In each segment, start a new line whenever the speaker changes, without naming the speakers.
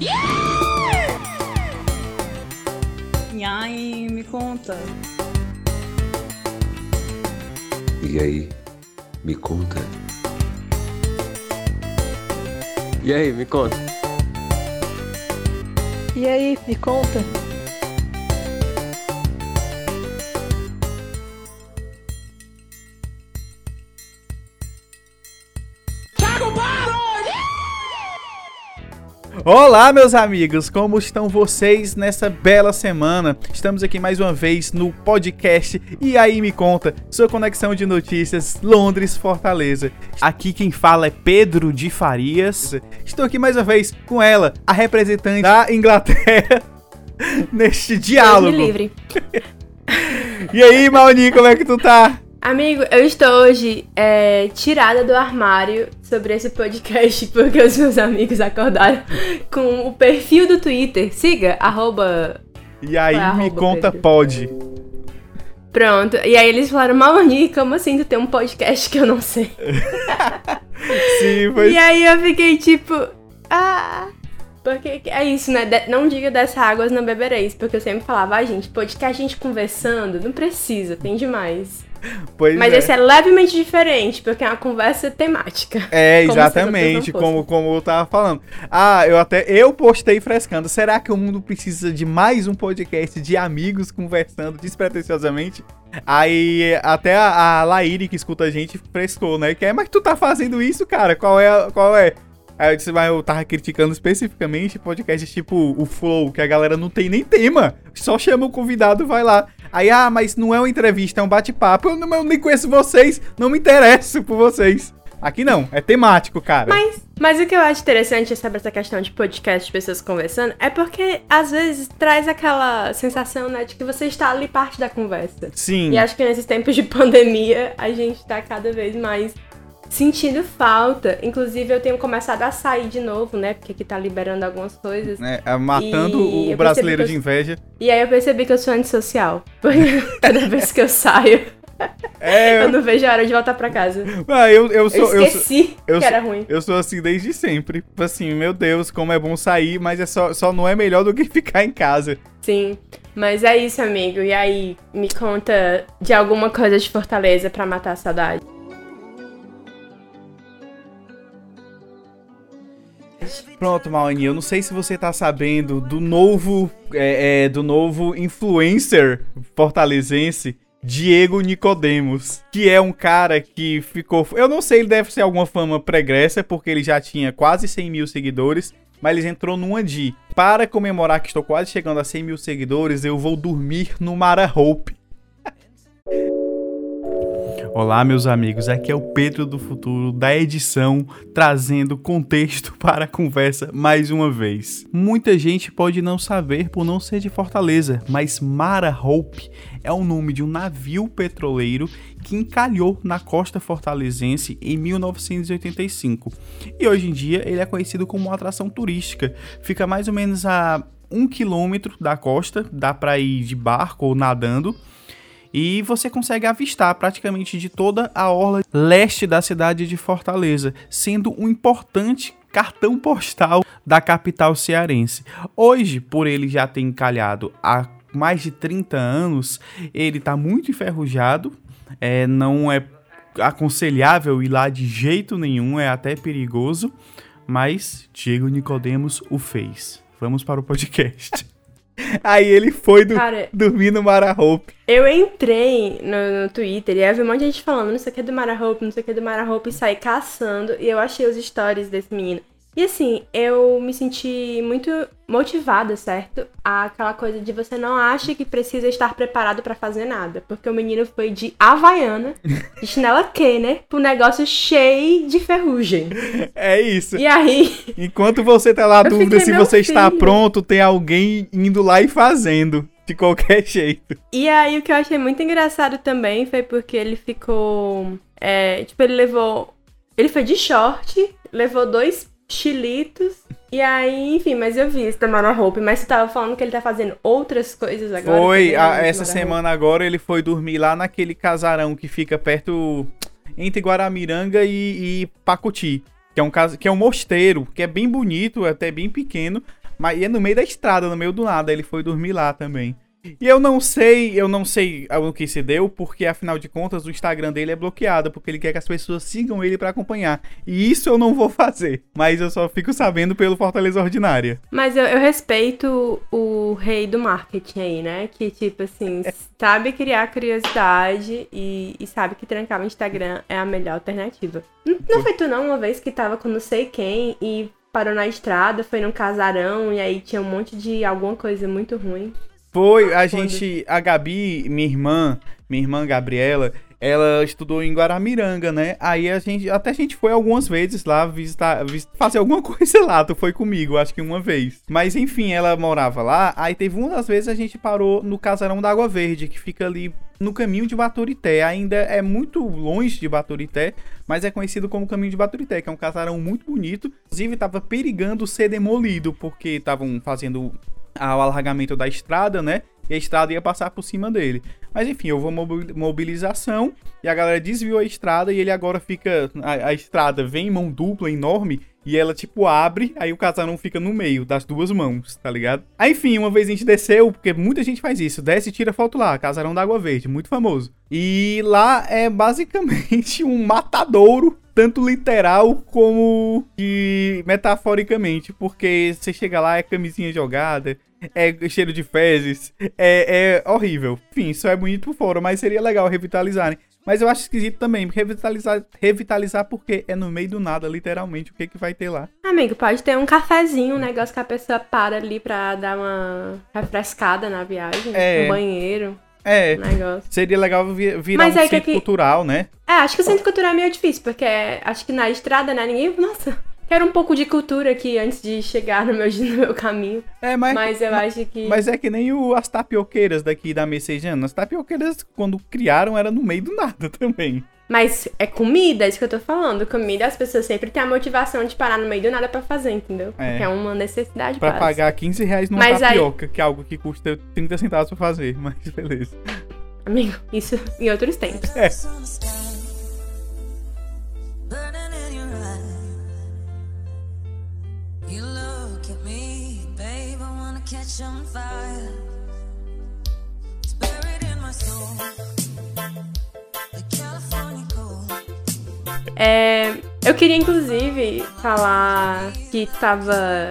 E aí, me conta.
E aí, me conta.
E aí, me conta.
E aí, me conta.
Olá, meus amigos, como estão vocês nessa bela semana? Estamos aqui mais uma vez no podcast E aí me conta, sua conexão de notícias Londres-Fortaleza. Aqui quem fala é Pedro de Farias. Estou aqui mais uma vez com ela, a representante da Inglaterra, neste diálogo.
Deus me livre.
E aí, Mauni, como é que tu tá?
Amigo, eu estou hoje é, tirada do armário sobre esse podcast porque os meus amigos acordaram com o perfil do Twitter. Siga, arroba.
E aí,
é a
me
arroba,
conta, pode.
Pronto. E aí eles falaram, Maoni, como assim tu tem um podcast que eu não sei?
Sim, foi.
E aí eu fiquei tipo. Ah. Porque é isso, né? De- não diga dessa águas não bebereis. Porque eu sempre falava, ah, gente, podcast a gente conversando, não precisa, tem demais.
Pois
Mas
é.
esse é levemente diferente, porque é uma conversa temática.
É, exatamente, como, como eu tava falando. Ah, eu até eu postei frescando. Será que o mundo precisa de mais um podcast de amigos conversando despretensiosamente? Aí até a, a Laíri que escuta a gente frescou, né? Que é, mas tu tá fazendo isso, cara? Qual é? Qual é? Aí eu disse, mas eu tava criticando especificamente podcasts tipo o Flow, que a galera não tem nem tema. Só chama o convidado, vai lá. Aí, ah, mas não é uma entrevista, é um bate-papo. Eu, não- eu nem conheço vocês, não me interesso por vocês. Aqui não, é temático, cara.
Mas, mas o que eu acho interessante sobre essa questão de podcast, de pessoas conversando, é porque às vezes traz aquela sensação, né, de que você está ali parte da conversa.
Sim.
E acho que nesses tempos de pandemia, a gente tá cada vez mais sentindo falta. Inclusive, eu tenho começado a sair de novo, né, porque aqui tá liberando algumas coisas.
É, é, matando
E
o-
eu
brasileiro de inveja.
E aí eu percebi que eu sou antissocial. Porque toda vez que eu saio,
É,
eu não vejo a hora de voltar pra casa.
ah, eu, eu sou. Eu
esqueci
eu
que
sou-
era ruim.
eu sou assim desde sempre. Tipo Assim, meu Deus, como é bom sair, mas é só, só não é melhor do que ficar em casa.
Sim, mas é isso, amigo. E aí, me conta de alguma coisa de Fortaleza pra matar a saudade.
Pronto, Mauni, eu não sei se você tá sabendo do novo. é, é, do novo influencer fortalezense. Diego Nicodemos, que é um cara que ficou. Eu não sei, ele deve ser alguma fama pregressa, porque ele já tinha quase 100 mil seguidores, mas ele entrou numa de. Para comemorar que estou quase chegando a 100 mil seguidores, eu vou dormir no Mara Hope. Olá, meus amigos. Aqui é o Pedro do Futuro da edição, trazendo contexto para a conversa mais uma vez. Muita gente pode não saber por não ser de Fortaleza, mas Mara Hope é o nome de um navio petroleiro que encalhou na costa fortalezense em 1985. E hoje em dia ele é conhecido como uma atração turística. Fica mais ou menos a um quilômetro da costa, dá para ir de barco ou nadando e você consegue avistar praticamente de toda a orla leste da cidade de Fortaleza, sendo um importante cartão postal da capital cearense. Hoje, por ele já ter encalhado há mais de 30 anos, ele está muito enferrujado, é, não é aconselhável ir lá de jeito nenhum, é até perigoso, mas Diego Nicodemos o fez. Vamos para o podcast. Aí ele foi do,
Cara,
dormir no Mara Hope.
eu entrei no, no Twitter e vi um monte de gente falando, não sei o que do Mara Hope, não sei o que do Mara Hope, e saí caçando e eu achei os stories desse menino. E assim, eu me senti muito motivada, certo? Aquela coisa de você não acha que precisa estar preparado pra fazer nada. Porque o menino foi de Havaiana, de chinela Kenner, pro negócio cheio de ferrugem.
É isso.
E aí,
Enquanto você tá lá dúvida se você está
filho.
pronto, tem alguém indo lá e fazendo. De qualquer jeito.
E aí, o que eu achei muito engraçado também foi porque ele ficou. é, tipo, ele levou. Ele foi de short, levou dois chilitos. E aí, enfim, mas eu vi esse da Mara Hope. Mas você tava falando que ele tá fazendo outras coisas agora.
Foi,
também,
a- essa semana agora ele foi dormir lá naquele casarão que fica perto entre Guaramiranga e, e Pacuti. Que é, um, cas- que é um mosteiro, que é bem bonito, até bem pequeno. Mas é no meio da estrada, no meio do nada. Ele foi dormir lá também. E eu não sei, eu não sei o que se deu, porque afinal de contas o Instagram dele é bloqueado, porque ele quer que as pessoas sigam ele para acompanhar. E isso eu não vou fazer, mas eu só fico sabendo pelo Fortaleza Ordinária.
Mas eu, eu respeito o rei do marketing aí, né? Que tipo assim, é. sabe criar curiosidade e, e, sabe que trancar o Instagram é a melhor alternativa. Não, não foi tu não uma vez que tava com não sei quem e parou na estrada, foi num casarão e aí tinha um monte de alguma coisa muito ruim.
Foi, a gente, a Gabi, minha irmã, minha irmã Gabriela, ela estudou em Guaramiranga, né? Aí a gente, até a gente foi algumas vezes lá visitar, fazer alguma coisa lá. Tu foi comigo, acho que uma vez. Mas enfim, ela morava lá. Aí teve uma das vezes a gente parou no casarão da Água Verde, que fica ali no caminho de Baturité. Ainda é muito longe de Baturité, mas é conhecido como caminho de Baturité, que é um casarão muito bonito. Inclusive, estava perigando ser demolido, porque estavam fazendo ao alargamento da estrada, né? E a estrada ia passar por cima dele. Mas enfim, houve uma mobilização e a galera desviou a estrada e ele agora fica. A, a, estrada vem em mão dupla, enorme, e ela tipo abre, aí o casarão fica no meio das duas mãos, tá ligado? Aí enfim, uma vez a gente desceu, porque muita gente faz isso, desce e tira foto lá, casarão da Água Verde, muito famoso. E lá é basicamente um matadouro tanto literal como de metaforicamente, porque você chega lá é camisinha jogada, é cheiro de fezes, é, é horrível. Enfim, isso é bonito por fora, mas seria legal revitalizarem. Mas eu acho esquisito também, revitalizar, revitalizar porque é no meio do nada, literalmente, o que que vai ter lá.
Amigo, pode ter um cafezinho, um negócio que a pessoa para ali pra dar uma refrescada na viagem, é. um banheiro.
É, um seria legal virar Mas um é centro que... cultural, né?
É, acho que o centro cultural é meio difícil, porque acho que na estrada, né, ninguém... Nossa, Quero um pouco de cultura aqui antes de chegar no meu, no meu caminho. É, mas, mas eu
mas,
acho que.
Mas é que nem o, as tapioqueiras daqui da Messejana. As tapioqueiras, quando criaram, era no meio do nada também.
Mas é comida, é isso que eu tô falando. Comida, as pessoas sempre têm a motivação de parar no meio do nada pra fazer, entendeu? É. Porque é uma necessidade
Pra pagar 15 reais numa mas tapioca, aí... que é algo que custa 30 centavos pra fazer, mas beleza.
Amigo, isso em outros tempos. É. É, eu queria inclusive falar que tava.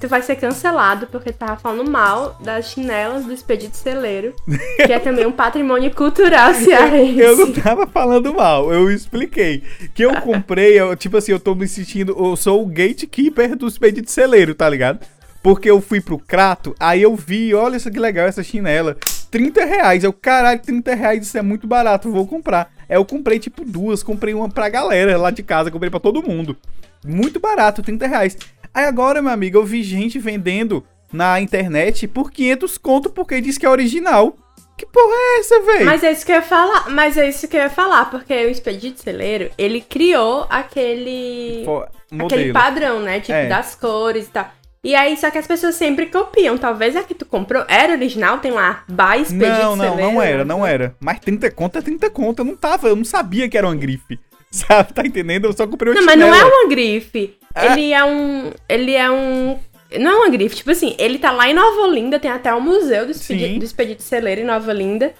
Tu vai ser cancelado porque tava falando mal das chinelas do Expedito Celeiro, que é também um patrimônio cultural cearense.
Eu não tava falando mal, eu expliquei. Que eu comprei, eu, tipo assim, eu tô me sentindo. Eu sou o gatekeeper do Expedito Celeiro, tá ligado? Porque eu fui pro Crato, aí eu vi, olha isso que legal, essa chinela. 30 reais. Eu, caralho, 30 reais, isso é muito barato, vou comprar. Aí eu comprei, tipo, duas, comprei uma pra galera lá de casa, comprei pra todo mundo. Muito barato, 30 reais. Aí agora, meu amigo, eu vi gente vendendo na internet por 500 conto porque diz que é original. Que porra é essa, velho?
Mas é isso que eu ia falar, mas é isso que eu ia falar, porque o Expedito Celeiro, ele criou aquele... aquele padrão, né, tipo, é. das cores e tal. E aí, só que as pessoas sempre copiam. Talvez a que tu comprou era original, tem lá, by Expedito
Não, não, não era, não era. Mas 30 conto é 30 conto, eu não tava, eu não sabia que era uma grife. Sabe, tá entendendo? Eu só comprei o
Não, mas não é uma grife. É? Ele é um... Ele é um... Não é uma grife, tipo assim, ele tá lá em Nova Olinda, tem até um museu do Expedito, do Expedito Celeiro em Nova Olinda.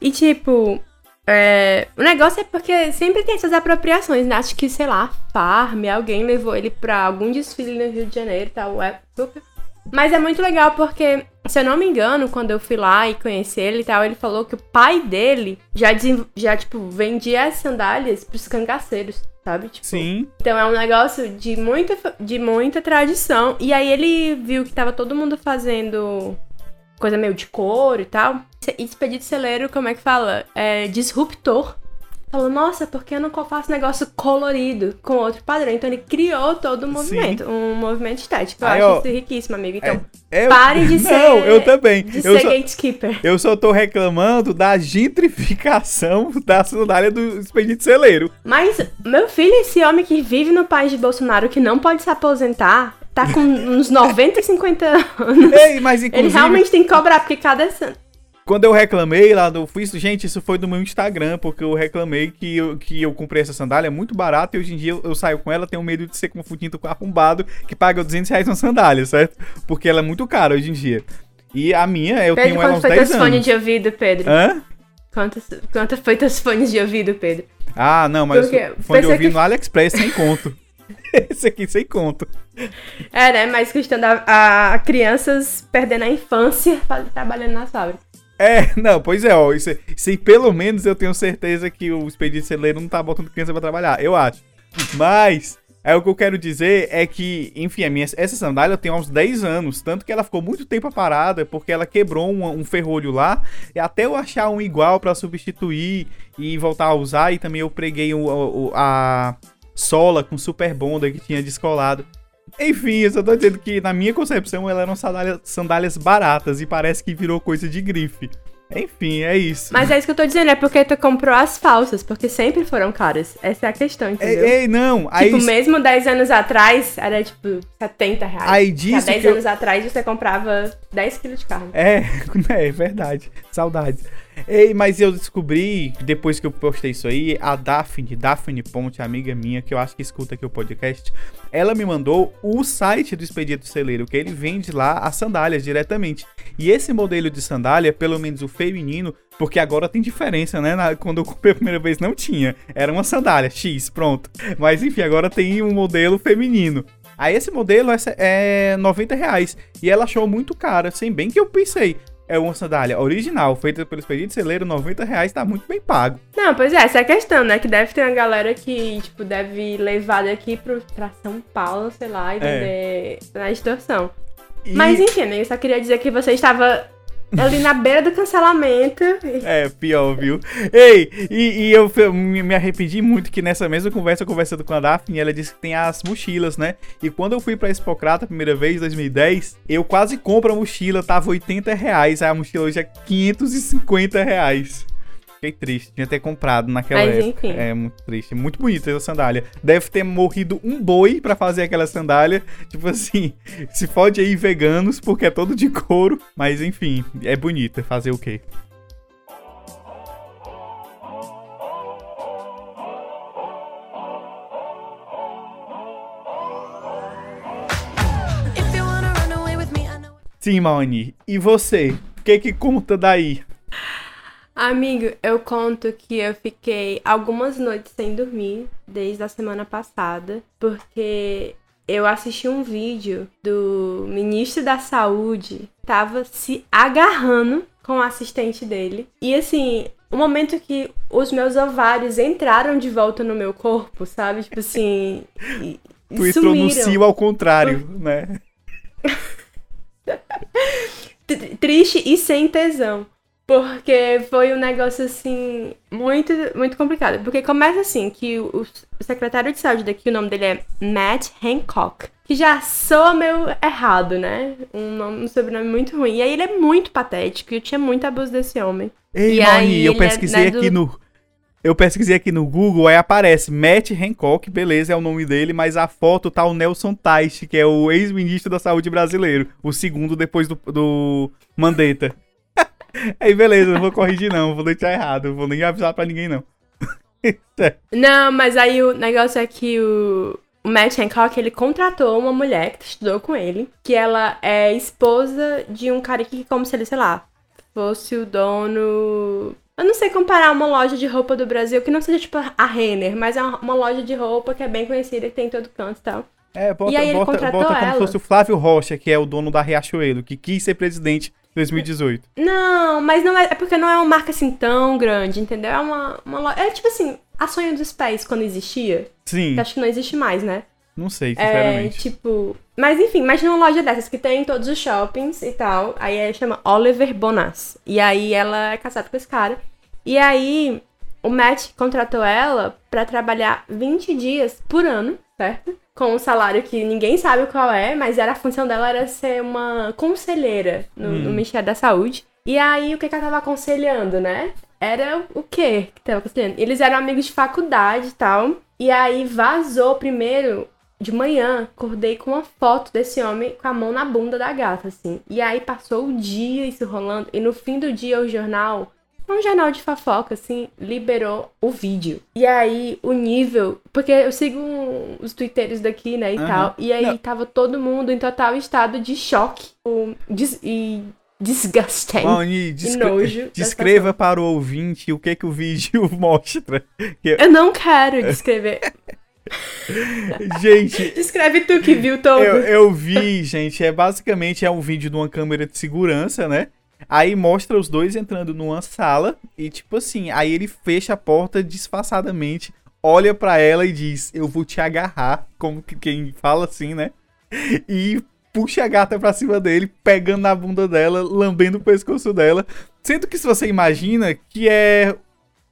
E tipo, é, o negócio é porque sempre tem essas apropriações, né? Acho que, sei lá, Farm, alguém levou ele pra algum desfile no Rio de Janeiro, tal, época. Mas é muito legal porque, se eu não me engano, quando eu fui lá e conheci ele e tal, ele falou que o pai dele já, já tipo, vendia as sandálias pros cangaceiros, sabe? Tipo,
Sim.
Então é um negócio de muita, de muita tradição. E aí ele viu que tava todo mundo fazendo coisa meio de couro e tal. Expedito Celeiro, como é que fala? É disruptor. Falou, nossa, por que eu não faço negócio colorido com outro padrão? Então ele criou todo um movimento, Sim. um movimento estético. Eu Aí, acho ó, isso riquíssimo, amigo. Então, é, eu, pare de ser. Não,
eu também.
De
eu
ser só, gatekeeper.
Eu só tô reclamando da gentrificação da sandália do Expedito Celeiro.
Mas, meu filho, esse homem que vive no país de Bolsonaro, que não pode se aposentar, tá com uns 90, 50 anos.
Ei, mas inclusive...
Ele realmente tem que cobrar, porque cada...
Quando eu reclamei lá do. Fui, gente, isso foi do meu Instagram, porque eu reclamei que eu, que eu comprei essa sandália, é muito barata, e hoje em dia eu, eu saio com ela, tenho medo de ser confundido com arrombado, que paga 200 reais uma sandália, certo? Porque ela é muito cara hoje em dia. E a minha, eu
Pedro,
tenho ela há
quanto
uns
foi
10
teus fones
anos.
de ouvido, Pedro?
Hã?
Quanto, quanto foi teus fones de ouvido, Pedro?
Ah, não, mas fone de ouvido
que-
no AliExpress sem conto. Esse aqui sem conto.
É, né? Mas custando a, a crianças perdendo a infância trabalhando na fábrica.
É, não, pois é, ó. Isso, isso aí, pelo menos eu tenho certeza que o expedito celeiro não tá botando criança pra trabalhar, eu acho. Mas, é o que eu quero dizer é que, enfim, a minha, essa sandália eu tenho há uns 10 anos. Tanto que ela ficou muito tempo parada, porque ela quebrou um, um ferrolho lá. E até eu achar um igual pra substituir e voltar a usar. E também eu preguei o, o- a sola com super bonda que tinha descolado. Enfim, eu só tô dizendo que na minha concepção ela eram sandálias, sandálias baratas e parece que virou coisa de grife. Enfim, é isso.
Mas é isso que eu tô dizendo, é porque tu comprou as falsas, porque sempre foram caras. Essa é a questão, entendeu?
Ei, ei, não, aí,
Tipo, mesmo 10 anos atrás, era tipo 70 reais.
aí
Há
disso
10
que eu,
anos atrás você comprava 10 quilos de carne.
É, é verdade. Saudades. Ei, mas eu descobri, depois que eu postei isso aí, a Daphne, Daphne Ponte, amiga minha, que eu acho que escuta aqui o podcast, ela me mandou o site do Expedito Celeiro, que ele vende lá as sandálias diretamente. E esse modelo de sandália, pelo menos o feminino, porque agora tem diferença, né? Na- quando eu comprei a primeira vez não tinha. Era uma sandália, X, pronto. Mas enfim, agora tem um modelo feminino. Aí esse modelo é, é 90 reais. E ela achou muito cara, sem bem que eu pensei. É uma sandália original, feita pelo Expedito Celeiro, 90 reais, tá muito bem pago.
Não, pois é, essa é a questão, né? Que deve ter uma galera que, tipo, deve levar daqui pro, pra São Paulo, sei lá, e vender na extorsão.
E-
Mas enfim, amigo, eu só queria dizer que você estava ali na beira do cancelamento.
É, pior, viu? Ei, e, e eu me arrependi muito que nessa mesma conversa, conversando com a Daphne, ela disse que tem as mochilas, né? E quando eu fui pra Expocrata a primeira vez, em 2010, eu quase compro a mochila, tava 80 reais, a mochila hoje é 550 reais. Fiquei triste, tinha ter comprado naquela
Mas,
época.
enfim.
É muito triste, muito bonita essa sandália. Deve ter morrido um boi pra fazer aquela sandália. Tipo assim, se fode aí veganos, porque é todo de couro. Mas enfim, é bonita, fazer o quê? Sim, Maoni. E você? O que que conta daí?
Amigo, eu conto que eu fiquei algumas noites sem dormir desde a semana passada, porque eu assisti um vídeo do ministro da Saúde, tava se agarrando com o assistente dele. E assim, o momento que os meus ovários entraram de volta no meu corpo, sabe? Tipo assim. E,
Tu entrou no
sumiram.
cio ao contrário, né?
Tr- triste e sem tesão. Porque foi um negócio assim muito muito complicado, porque começa assim que o, o secretário de saúde daqui, o nome dele é Matt Hancock, que já soa meio errado, né? Um, nome, um sobrenome muito ruim. E aí ele é muito patético, e eu tinha muito abuso desse homem.
Ei,
E aí
eu
é,
pesquisei
né, do-
aqui no. Eu pesquisei aqui no Google, aí aparece Matt Hancock, beleza, é o nome dele, mas a foto tá o Nelson Teich, que é o ex-ministro da saúde brasileiro, o segundo depois do, do Mandetta. aí beleza, não vou corrigir não, vou deixar errado, vou nem avisar pra ninguém não.
Não, mas aí o negócio é que o, o Matt Hancock, ele contratou uma mulher que estudou com ele, que ela é esposa de um cara que, como se ele, sei lá, fosse o dono... Eu não sei comparar uma loja de roupa do Brasil, que não seja tipo a Renner, mas é uma loja de roupa que é bem conhecida, que tem em todo canto e tal.
É, bota,
E aí ele
bota,
contratou
bota como se
ela.
fosse o Flávio Rocha, que é o dono da Riachuelo, que quis ser presidente 2018.
Não, mas não é, é porque não é uma marca assim tão grande, entendeu? É uma, uma loja... É tipo assim, a Sonho dos Pés, quando existia,
Sim,
que acho que não existe mais, né?
não sei,
É,
sinceramente.
tipo. Mas enfim, imagina uma loja dessas que tem em todos os shoppings e tal. Aí ela chama Oliver Bonas. E aí ela é casada com esse cara. E aí o Matt contratou ela pra trabalhar 20 dias por ano, certo? Com um salário que ninguém sabe qual é, mas era a função dela era ser uma conselheira no, no Ministério da Saúde. E aí o que, que ela tava aconselhando, né? Era o quê que tava aconselhando? Eles eram amigos de faculdade e tal. E aí vazou primeiro de manhã, acordei com uma foto desse homem com a mão na bunda da gata, assim. E aí passou o dia isso rolando. E no fim do dia, o jornal, um jornal de fofoca, assim, liberou o vídeo. E aí, o nível. Porque eu sigo os twitteiros daqui, né, e
Aham.
tal. E aí
Não.
tava todo mundo em total estado de choque o- des- e disgusting.
Maoni, descre-
nojo da
descreva para o ouvinte o que que o vídeo mostra.
Eu não quero descrever.
Gente,
Descreve tu que viu todo.
eu, eu vi, gente, é basicamente é um vídeo de uma câmera de segurança, né? Aí mostra os dois entrando numa sala e tipo assim, aí ele fecha a porta disfarçadamente, olha pra ela e diz: "Eu vou te agarrar", como que quem fala assim, né? E puxa a gata pra cima dele, pegando na bunda dela, lambendo o pescoço dela. Sendo que se você imagina que é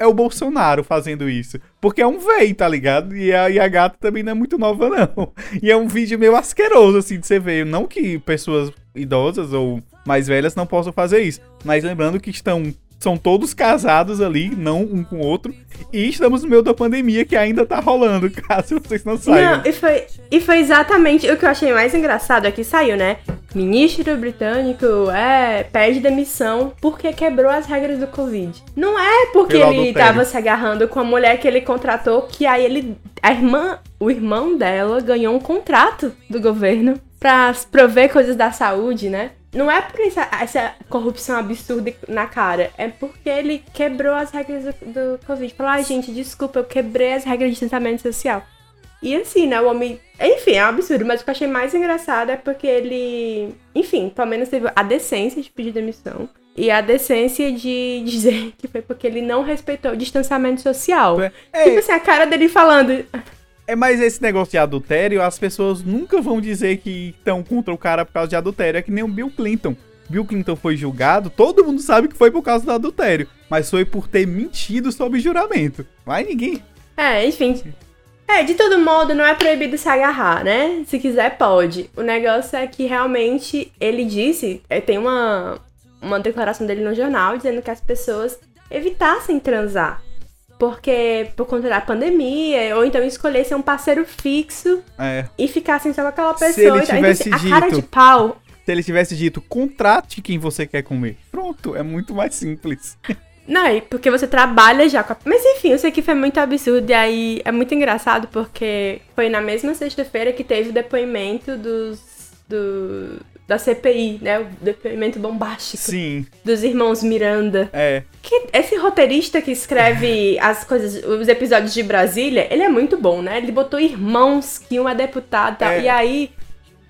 é o Bolsonaro fazendo isso. Porque é um véi, tá ligado? E a, e a gata também não é muito nova, não. E é um vídeo meio asqueroso, assim, de você ver. Não que pessoas idosas ou mais velhas não possam fazer isso. Mas lembrando que estão. São todos casados ali, não um com o outro. E estamos no meio da pandemia que ainda tá rolando, caso vocês não saibam.
Não, e foi, e foi exatamente o que eu achei mais engraçado aqui saiu, né? Ministro britânico é, pede demissão porque quebrou as regras do Covid. Não é porque
Pelo
ele
adultério.
tava se agarrando com a mulher que ele contratou, que aí ele. A irmã, o irmão dela ganhou um contrato do governo pra prover coisas da saúde, né? Não é por essa, essa corrupção absurda na cara, é porque ele quebrou as regras do, do Covid. Falou, ai gente, desculpa, eu quebrei as regras de distanciamento social. E assim, né, o homem. Enfim, é um absurdo, mas o que eu achei mais engraçado é porque ele. Enfim, pelo menos teve a decência de pedir demissão. E a decência de dizer que foi porque ele não respeitou o distanciamento social.
É,
Tipo assim, a cara dele falando.
É, mas esse negócio de adultério, as pessoas nunca vão dizer que estão contra o cara por causa de adultério. É que nem o Bill Clinton. Bill Clinton foi julgado, todo mundo sabe que foi por causa do adultério. Mas foi por ter mentido sob juramento. Mas ninguém.
É, enfim. É, de todo modo, não é proibido se agarrar, né? Se quiser, pode. O negócio é que realmente ele disse, é, tem uma, uma declaração dele no jornal dizendo que as pessoas evitassem transar. Porque por conta da pandemia, ou então escolher ser um parceiro fixo
É.
e ficassem só com aquela
Se
pessoa.
ele
Então,
tivesse
assim, a cara
dito-
de pau.
Se ele tivesse dito, contrate quem você quer comer. Pronto, é muito mais simples.
Não, e porque você trabalha já com a... Mas enfim, isso aqui foi muito absurdo e aí é muito engraçado porque foi na mesma sexta-feira que teve o depoimento dos... Do, da CPI, né? O depoimento bombástico
Sim,
dos irmãos Miranda.
é.
Que esse roteirista que escreve as coisas, os episódios de Brasília, ele é muito bom, né? Ele botou irmãos que um é deputado e tal.
É.
E aí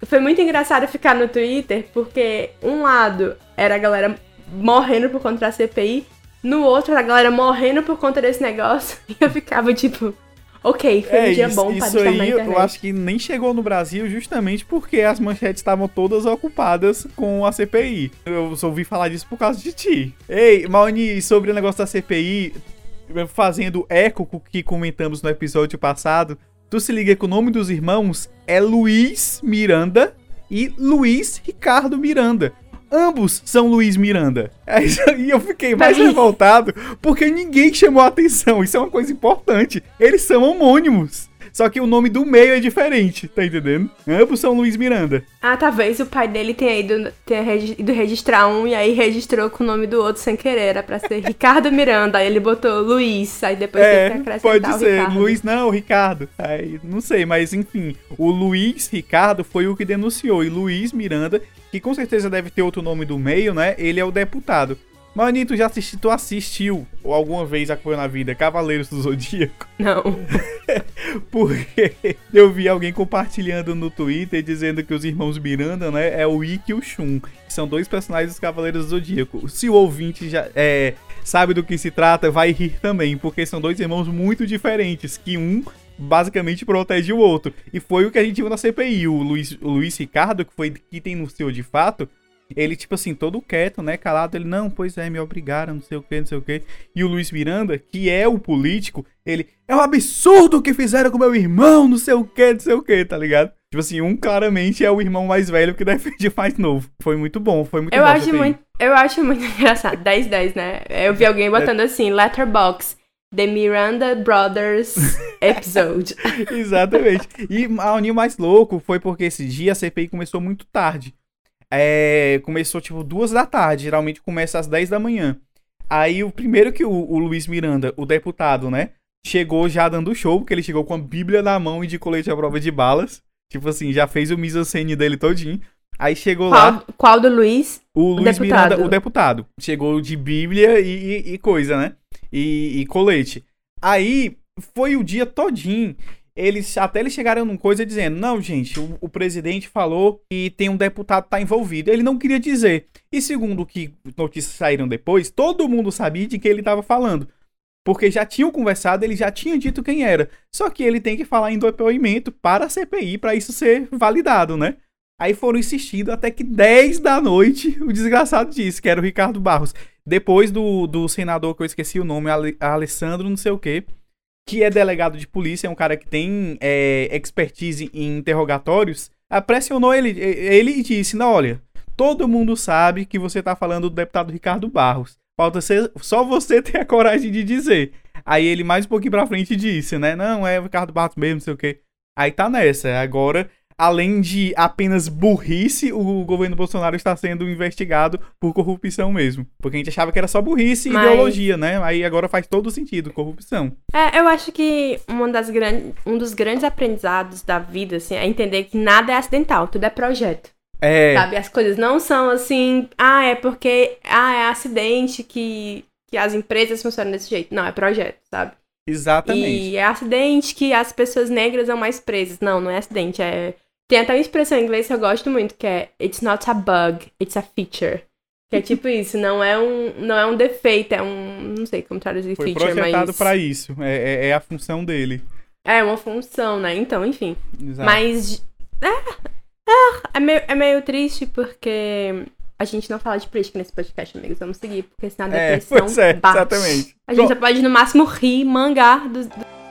foi muito engraçado ficar no Twitter, porque um lado era a galera morrendo por conta da CPI, no outro a galera morrendo por conta desse negócio. E eu ficava tipo, ok, foi
É,
um dia
isso,
bom pra
isso aí eu acho que nem chegou no Brasil justamente porque as manchetes estavam todas ocupadas com a CPI. Eu só ouvi falar disso por causa de ti. Ei, Maoni, sobre o negócio da CPI, fazendo eco com o que comentamos no episódio passado, tu se liga que o nome dos irmãos é Luiz Miranda e Luiz Ricardo Miranda. Ambos são Luiz Miranda. E eu fiquei mais revoltado porque ninguém chamou a atenção. Isso é uma coisa importante. Eles são homônimos. Só que o nome do meio é diferente, tá entendendo? Ambos são Luiz Miranda.
Ah, talvez o pai dele tenha ido, tenha ido registrar um e aí registrou com o nome do outro sem querer. Era pra ser Ricardo Miranda. Aí ele botou Luiz, aí depois
É,
teve que acrescentar
pode ser.
Ricardo.
Luiz não, Ricardo. Aí, não sei, mas enfim. O Luiz Ricardo foi o que denunciou. E Luiz Miranda, que com certeza deve ter outro nome do meio, né? Ele é o deputado. Manito, já assisti, tu assistiu, ou alguma vez acompanhou na vida, Cavaleiros do Zodíaco?
Não.
Porque eu vi alguém compartilhando no Twitter dizendo que os irmãos Miranda, né, é o Ikki e o Shun, que são dois personagens dos Cavaleiros do Zodíaco. Se o ouvinte já é, sabe do que se trata, vai rir também, porque são dois irmãos muito diferentes, que um basicamente protege o outro. E foi o que a gente viu na CPI. O Luiz, o Luiz Ricardo, que foi que tem no seu de fato, ele, tipo assim, todo quieto, né? Calado, ele, não, pois é, me obrigaram, não sei o que, não sei o que. E o Luiz Miranda, que é o político, ele, é um absurdo o que fizeram com meu irmão, não sei o que, não sei o que, tá ligado? Tipo assim, um claramente é o irmão mais velho que defende mais novo. Foi muito bom, foi muito
Eu
bom.
acho muito, eu acho muito engraçado. 10 10, né? Eu vi alguém botando assim, letterbox. The Miranda Brothers Episode.
Exatamente. E o mais louco foi porque esse dia a CPI começou muito tarde. É, começou tipo duas da tarde, geralmente começa às 10 da manhã. Aí o primeiro que o, o Luiz Miranda, o deputado, né, chegou já dando show, porque ele chegou com a Bíblia na mão e de colete à prova de balas. Tipo assim, já fez o mise-en-scène dele todinho. Aí chegou lá,
Qual, qual do Luiz?
o Luiz
deputado.
Miranda, o deputado. Chegou de Bíblia e, e- e coisa, né? E, e colete. Aí foi o dia todinho. Eles até eles chegaram num coisa dizendo: Não, gente, o, o presidente falou que tem um deputado tá envolvido. Ele não queria dizer. E segundo que notícias saíram depois, todo mundo sabia de que ele tava falando. Porque já tinham conversado, ele já tinha dito quem era. Só que ele tem que falar em depoimento para a CPI para isso ser validado, né? Aí foram insistindo até que 10 da noite o desgraçado disse que era o Ricardo Barros. Depois do, do senador, que eu esqueci o nome, Ale- Alessandro, não sei o quê, que é delegado de polícia, é um cara que tem é, expertise em interrogatórios, pressionou ele, ele e disse: Não, olha, todo mundo sabe que você tá falando do deputado Ricardo Barros. Falta ser, só você ter a coragem de dizer. Aí ele mais um pouquinho pra frente disse, né? Não, é o Ricardo Barros mesmo, não sei o quê. Aí tá nessa. Agora, além de apenas burrice, o governo Bolsonaro está sendo investigado por corrupção mesmo. Porque a gente achava que era só burrice e
Mas-
ideologia, né? Aí agora faz todo sentido, corrupção.
É, eu acho que uma das gran... um dos grandes aprendizados da vida, assim, é entender que nada é acidental, tudo é projeto.
É,
Sabe? As coisas não são assim, ah, é porque, ah, é acidente que, que as empresas funcionam desse jeito. Não, é projeto, sabe?
exatamente.
E é acidente que as pessoas negras são mais presas. Não, não é acidente, é... Tem até uma expressão em inglês que eu gosto muito, que é It's not a bug, it's a feature. Que é tipo isso, não é um, não é um defeito, é um... Não sei como traduzir
Foi
feature,
projetado
mas...
pra isso. É, é- é a função dele.
É uma função, né? Então, enfim.
Exato.
Mas. É, é, é, meio, é meio triste porque a gente não fala de política nesse podcast, amigos. Vamos seguir, porque senão a
É,
depressão
pois é,
bate.
exatamente.
A gente
Bom,
só pode, no máximo, rir, mangar dos. do-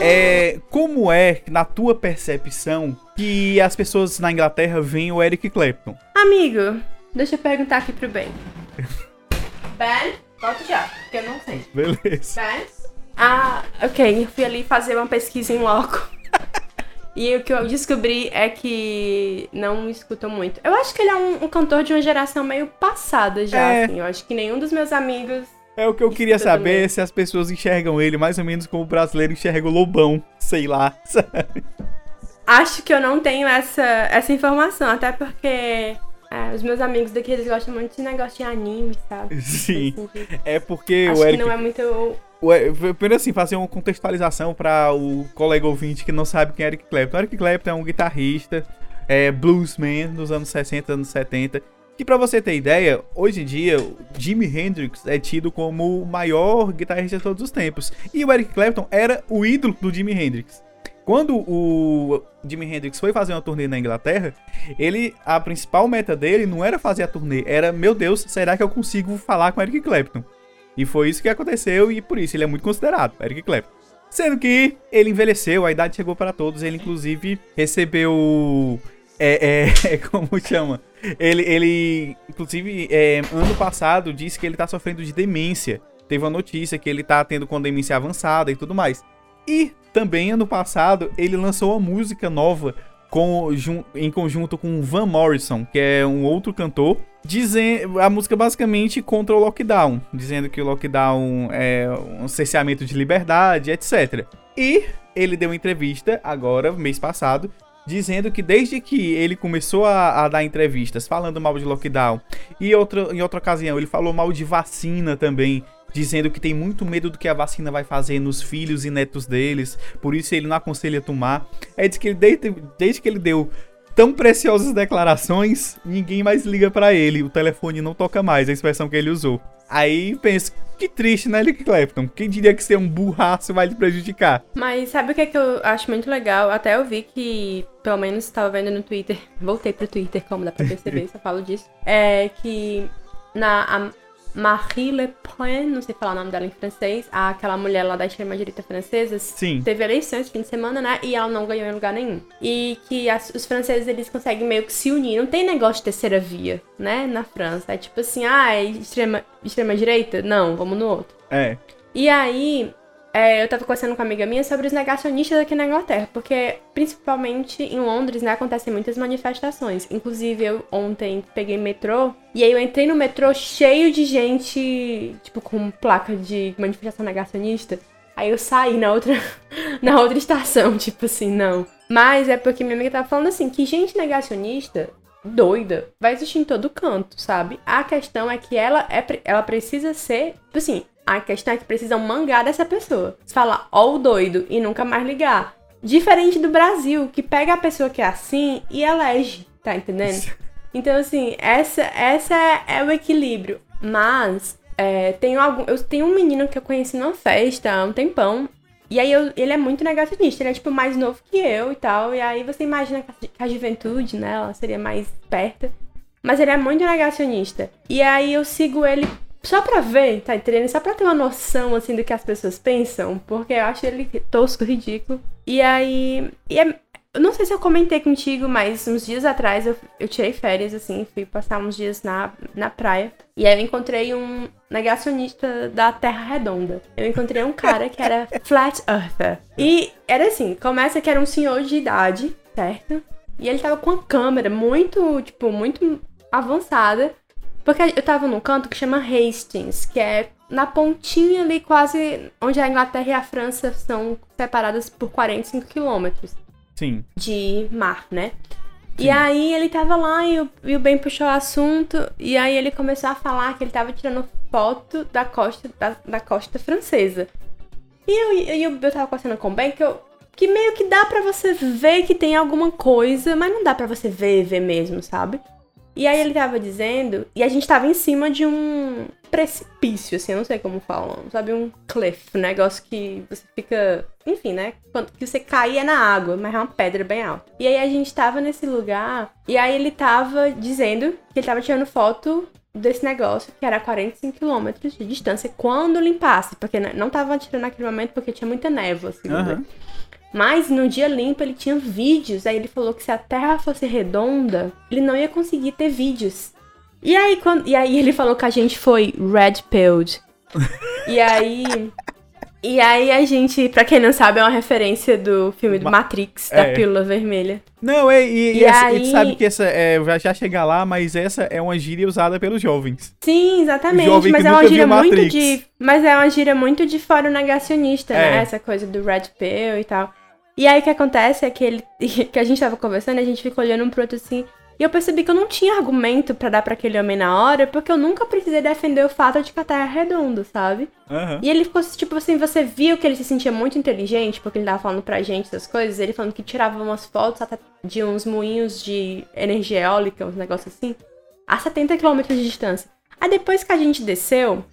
É, como é, na tua percepção, que as pessoas na Inglaterra veem o Eric Clapton?
Amigo, deixa eu perguntar aqui pro Ben. Ben, volta já, porque eu não sei.
Beleza.
Ben? Ah, ok. Eu fui ali fazer uma pesquisa em loco. E o que eu descobri é que não escutam muito. Eu acho que ele é um, um cantor de uma geração meio passada já,
É.
assim. Eu acho que nenhum dos meus amigos.
É o que eu queria saber se as pessoas enxergam ele mais ou menos como o brasileiro enxerga o Lobão. Sei lá. sabe?
Acho que eu não tenho essa, essa informação, até porque é, os meus amigos daqui eles gostam muito de negócio de anime, sabe?
Sim.
Assim,
É porque
Acho
o
que
Eric.
não é muito.
o Primeiro assim, fazer uma contextualização para o colega ouvinte que não sabe quem é Eric Clapton. Eric Clapton é um guitarrista, é bluesman dos anos 60, anos 70. Que pra você ter ideia, hoje em dia, Jimi Hendrix é tido como o maior guitarrista de todos os tempos. E o Eric Clapton era o ídolo do Jimi Hendrix. Quando o Jimi Hendrix foi fazer uma turnê na Inglaterra, ele a principal meta dele não era fazer a turnê, era, meu Deus, será que eu consigo falar com Eric Clapton? E foi isso que aconteceu e por isso ele é muito considerado, Eric Clapton. Sendo que ele envelheceu, a idade chegou para todos, ele inclusive recebeu é, é, como chama? Ele, ele inclusive, é, ano passado disse que ele tá sofrendo de demência. Teve uma notícia que ele tá tendo com demência avançada e tudo mais. E também ano passado ele lançou uma música nova com, jun- em conjunto com Van Morrison, que é um outro cantor, dizendo a música basicamente contra o lockdown, dizendo que o lockdown é um cerceamento de liberdade, etc. E ele deu uma entrevista agora, mês passado, dizendo que desde que ele começou a, a dar entrevistas falando mal de lockdown e em outra ocasião ele falou mal de vacina também, dizendo que tem muito medo do que a vacina vai fazer nos filhos e netos deles, por isso ele não aconselha tomar. É diz que ele desde, desde que ele deu tão preciosas declarações, ninguém mais liga pra ele, o telefone não toca mais, a expressão que ele usou. Aí penso, que triste, né, Eric Clapton? Quem diria que ser um burraço vai lhe prejudicar?
Mas sabe o que, é que eu acho muito legal? Até eu vi que, pelo menos estava vendo no Twitter, voltei pro Twitter, como dá pra perceber, só falo disso. É que na a Marie Le Pen, não sei falar o nome dela em francês, aquela mulher lá da extrema-direita francesa,
Sim.
teve eleições esse fim de semana, né? E ela não ganhou em lugar nenhum. E que as- os franceses, eles conseguem meio que se unir. Não tem negócio de terceira via, né? Na França. É tipo assim, ah, é extrema, extrema direita? Não, vamos no outro.
É.
E aí, é, eu tava conversando com uma amiga minha sobre os negacionistas aqui na Inglaterra, porque principalmente em Londres, né, acontecem muitas manifestações. Inclusive, eu ontem peguei metrô, e aí eu entrei no metrô cheio de gente, tipo, com placa de manifestação negacionista. Aí eu saí na outra, na outra estação, tipo assim, não. Mas é porque minha amiga tava falando assim, que gente negacionista doida vai existir em todo canto, sabe? A questão é que ela, é, ela precisa ser, tipo assim, a questão é que precisam mangar dessa pessoa. Você fala, ó o doido, e nunca mais ligar. Diferente do Brasil, que pega a pessoa que é assim e elege, tá entendendo? Então, assim, essa, essa é, é o equilíbrio. Mas, é, tem algum, eu tenho um menino que eu conheci numa festa há um tempão. E aí eu- ele é muito negacionista, ele é tipo mais novo que eu e tal. E aí você imagina que a, juventude, né, ela seria mais esperta. Mas ele é muito negacionista. E aí eu sigo ele só pra ver, tá entendendo? Só pra ter uma noção, assim, do que as pessoas pensam. Porque eu acho ele tosco, ridículo. E aí. E é- eu não sei se eu comentei contigo, mas uns dias atrás eu, eu tirei férias, assim, fui passar uns dias na, na praia. E aí eu encontrei um negacionista da Terra Redonda. Eu encontrei um cara que era Flat Earther. E era assim, começa que era um senhor de idade, certo? E ele tava com uma câmera muito, tipo, muito avançada. Porque eu tava num canto que chama Hastings, que é na pontinha ali, quase onde a Inglaterra e a França são separadas por 45 quilômetros
Sim.
de mar, né? E aí ele tava lá e o, e o Ben puxou o assunto, e aí ele começou a falar que ele tava tirando foto da costa, da, da costa francesa. E eu, eu, eu tava conversando com o Ben que, eu, que meio que dá pra você ver que tem alguma coisa, mas não dá pra você ver, ver mesmo, sabe? E aí ele tava dizendo, e a gente tava em cima de um precipício, assim, eu não sei como falam, sabe? Um cliff, um negócio que você fica, enfim, né? Quando que você cai é na água, mas é uma pedra bem alta. E aí a gente tava nesse lugar, e aí ele tava dizendo que ele tava tirando foto desse negócio, que era 45 quilômetros de distância, quando limpasse, porque n- não tava tirando naquele momento porque tinha muita névoa, assim.
Aham.
Mas no dia limpo ele tinha vídeos. Aí ele falou que se a Terra fosse redonda, ele não ia conseguir ter vídeos. E aí, quando, e aí ele falou que a gente foi red pilled. e aí. E aí a gente, pra quem não sabe, é uma referência do filme do
Ma-
Matrix,
é.
da pílula vermelha.
Não, é, e, e
E
essa- a
aí-
gente sabe que essa é, já chegar lá, mas essa é uma gíria usada pelos jovens.
Sim, exatamente.
Jovem
Mas é uma gíria muito de. Mas é uma gíria muito de fora negacionista,
É.
né? Essa coisa do red pill e tal. E aí o que acontece é que ele. que a gente tava conversando e a gente ficou olhando um pro outro assim. E eu percebi que eu não tinha argumento pra dar pra aquele homem na hora, porque eu nunca precisei defender o fato de que a Terra é redonda, sabe?
Aham.
E ele ficou tipo assim, você viu que ele se sentia muito inteligente, porque ele tava falando pra gente essas coisas, ele falando que tirava umas fotos até de uns moinhos de energia eólica, uns negócios assim, a 70 km de distância. Aí depois que a gente desceu,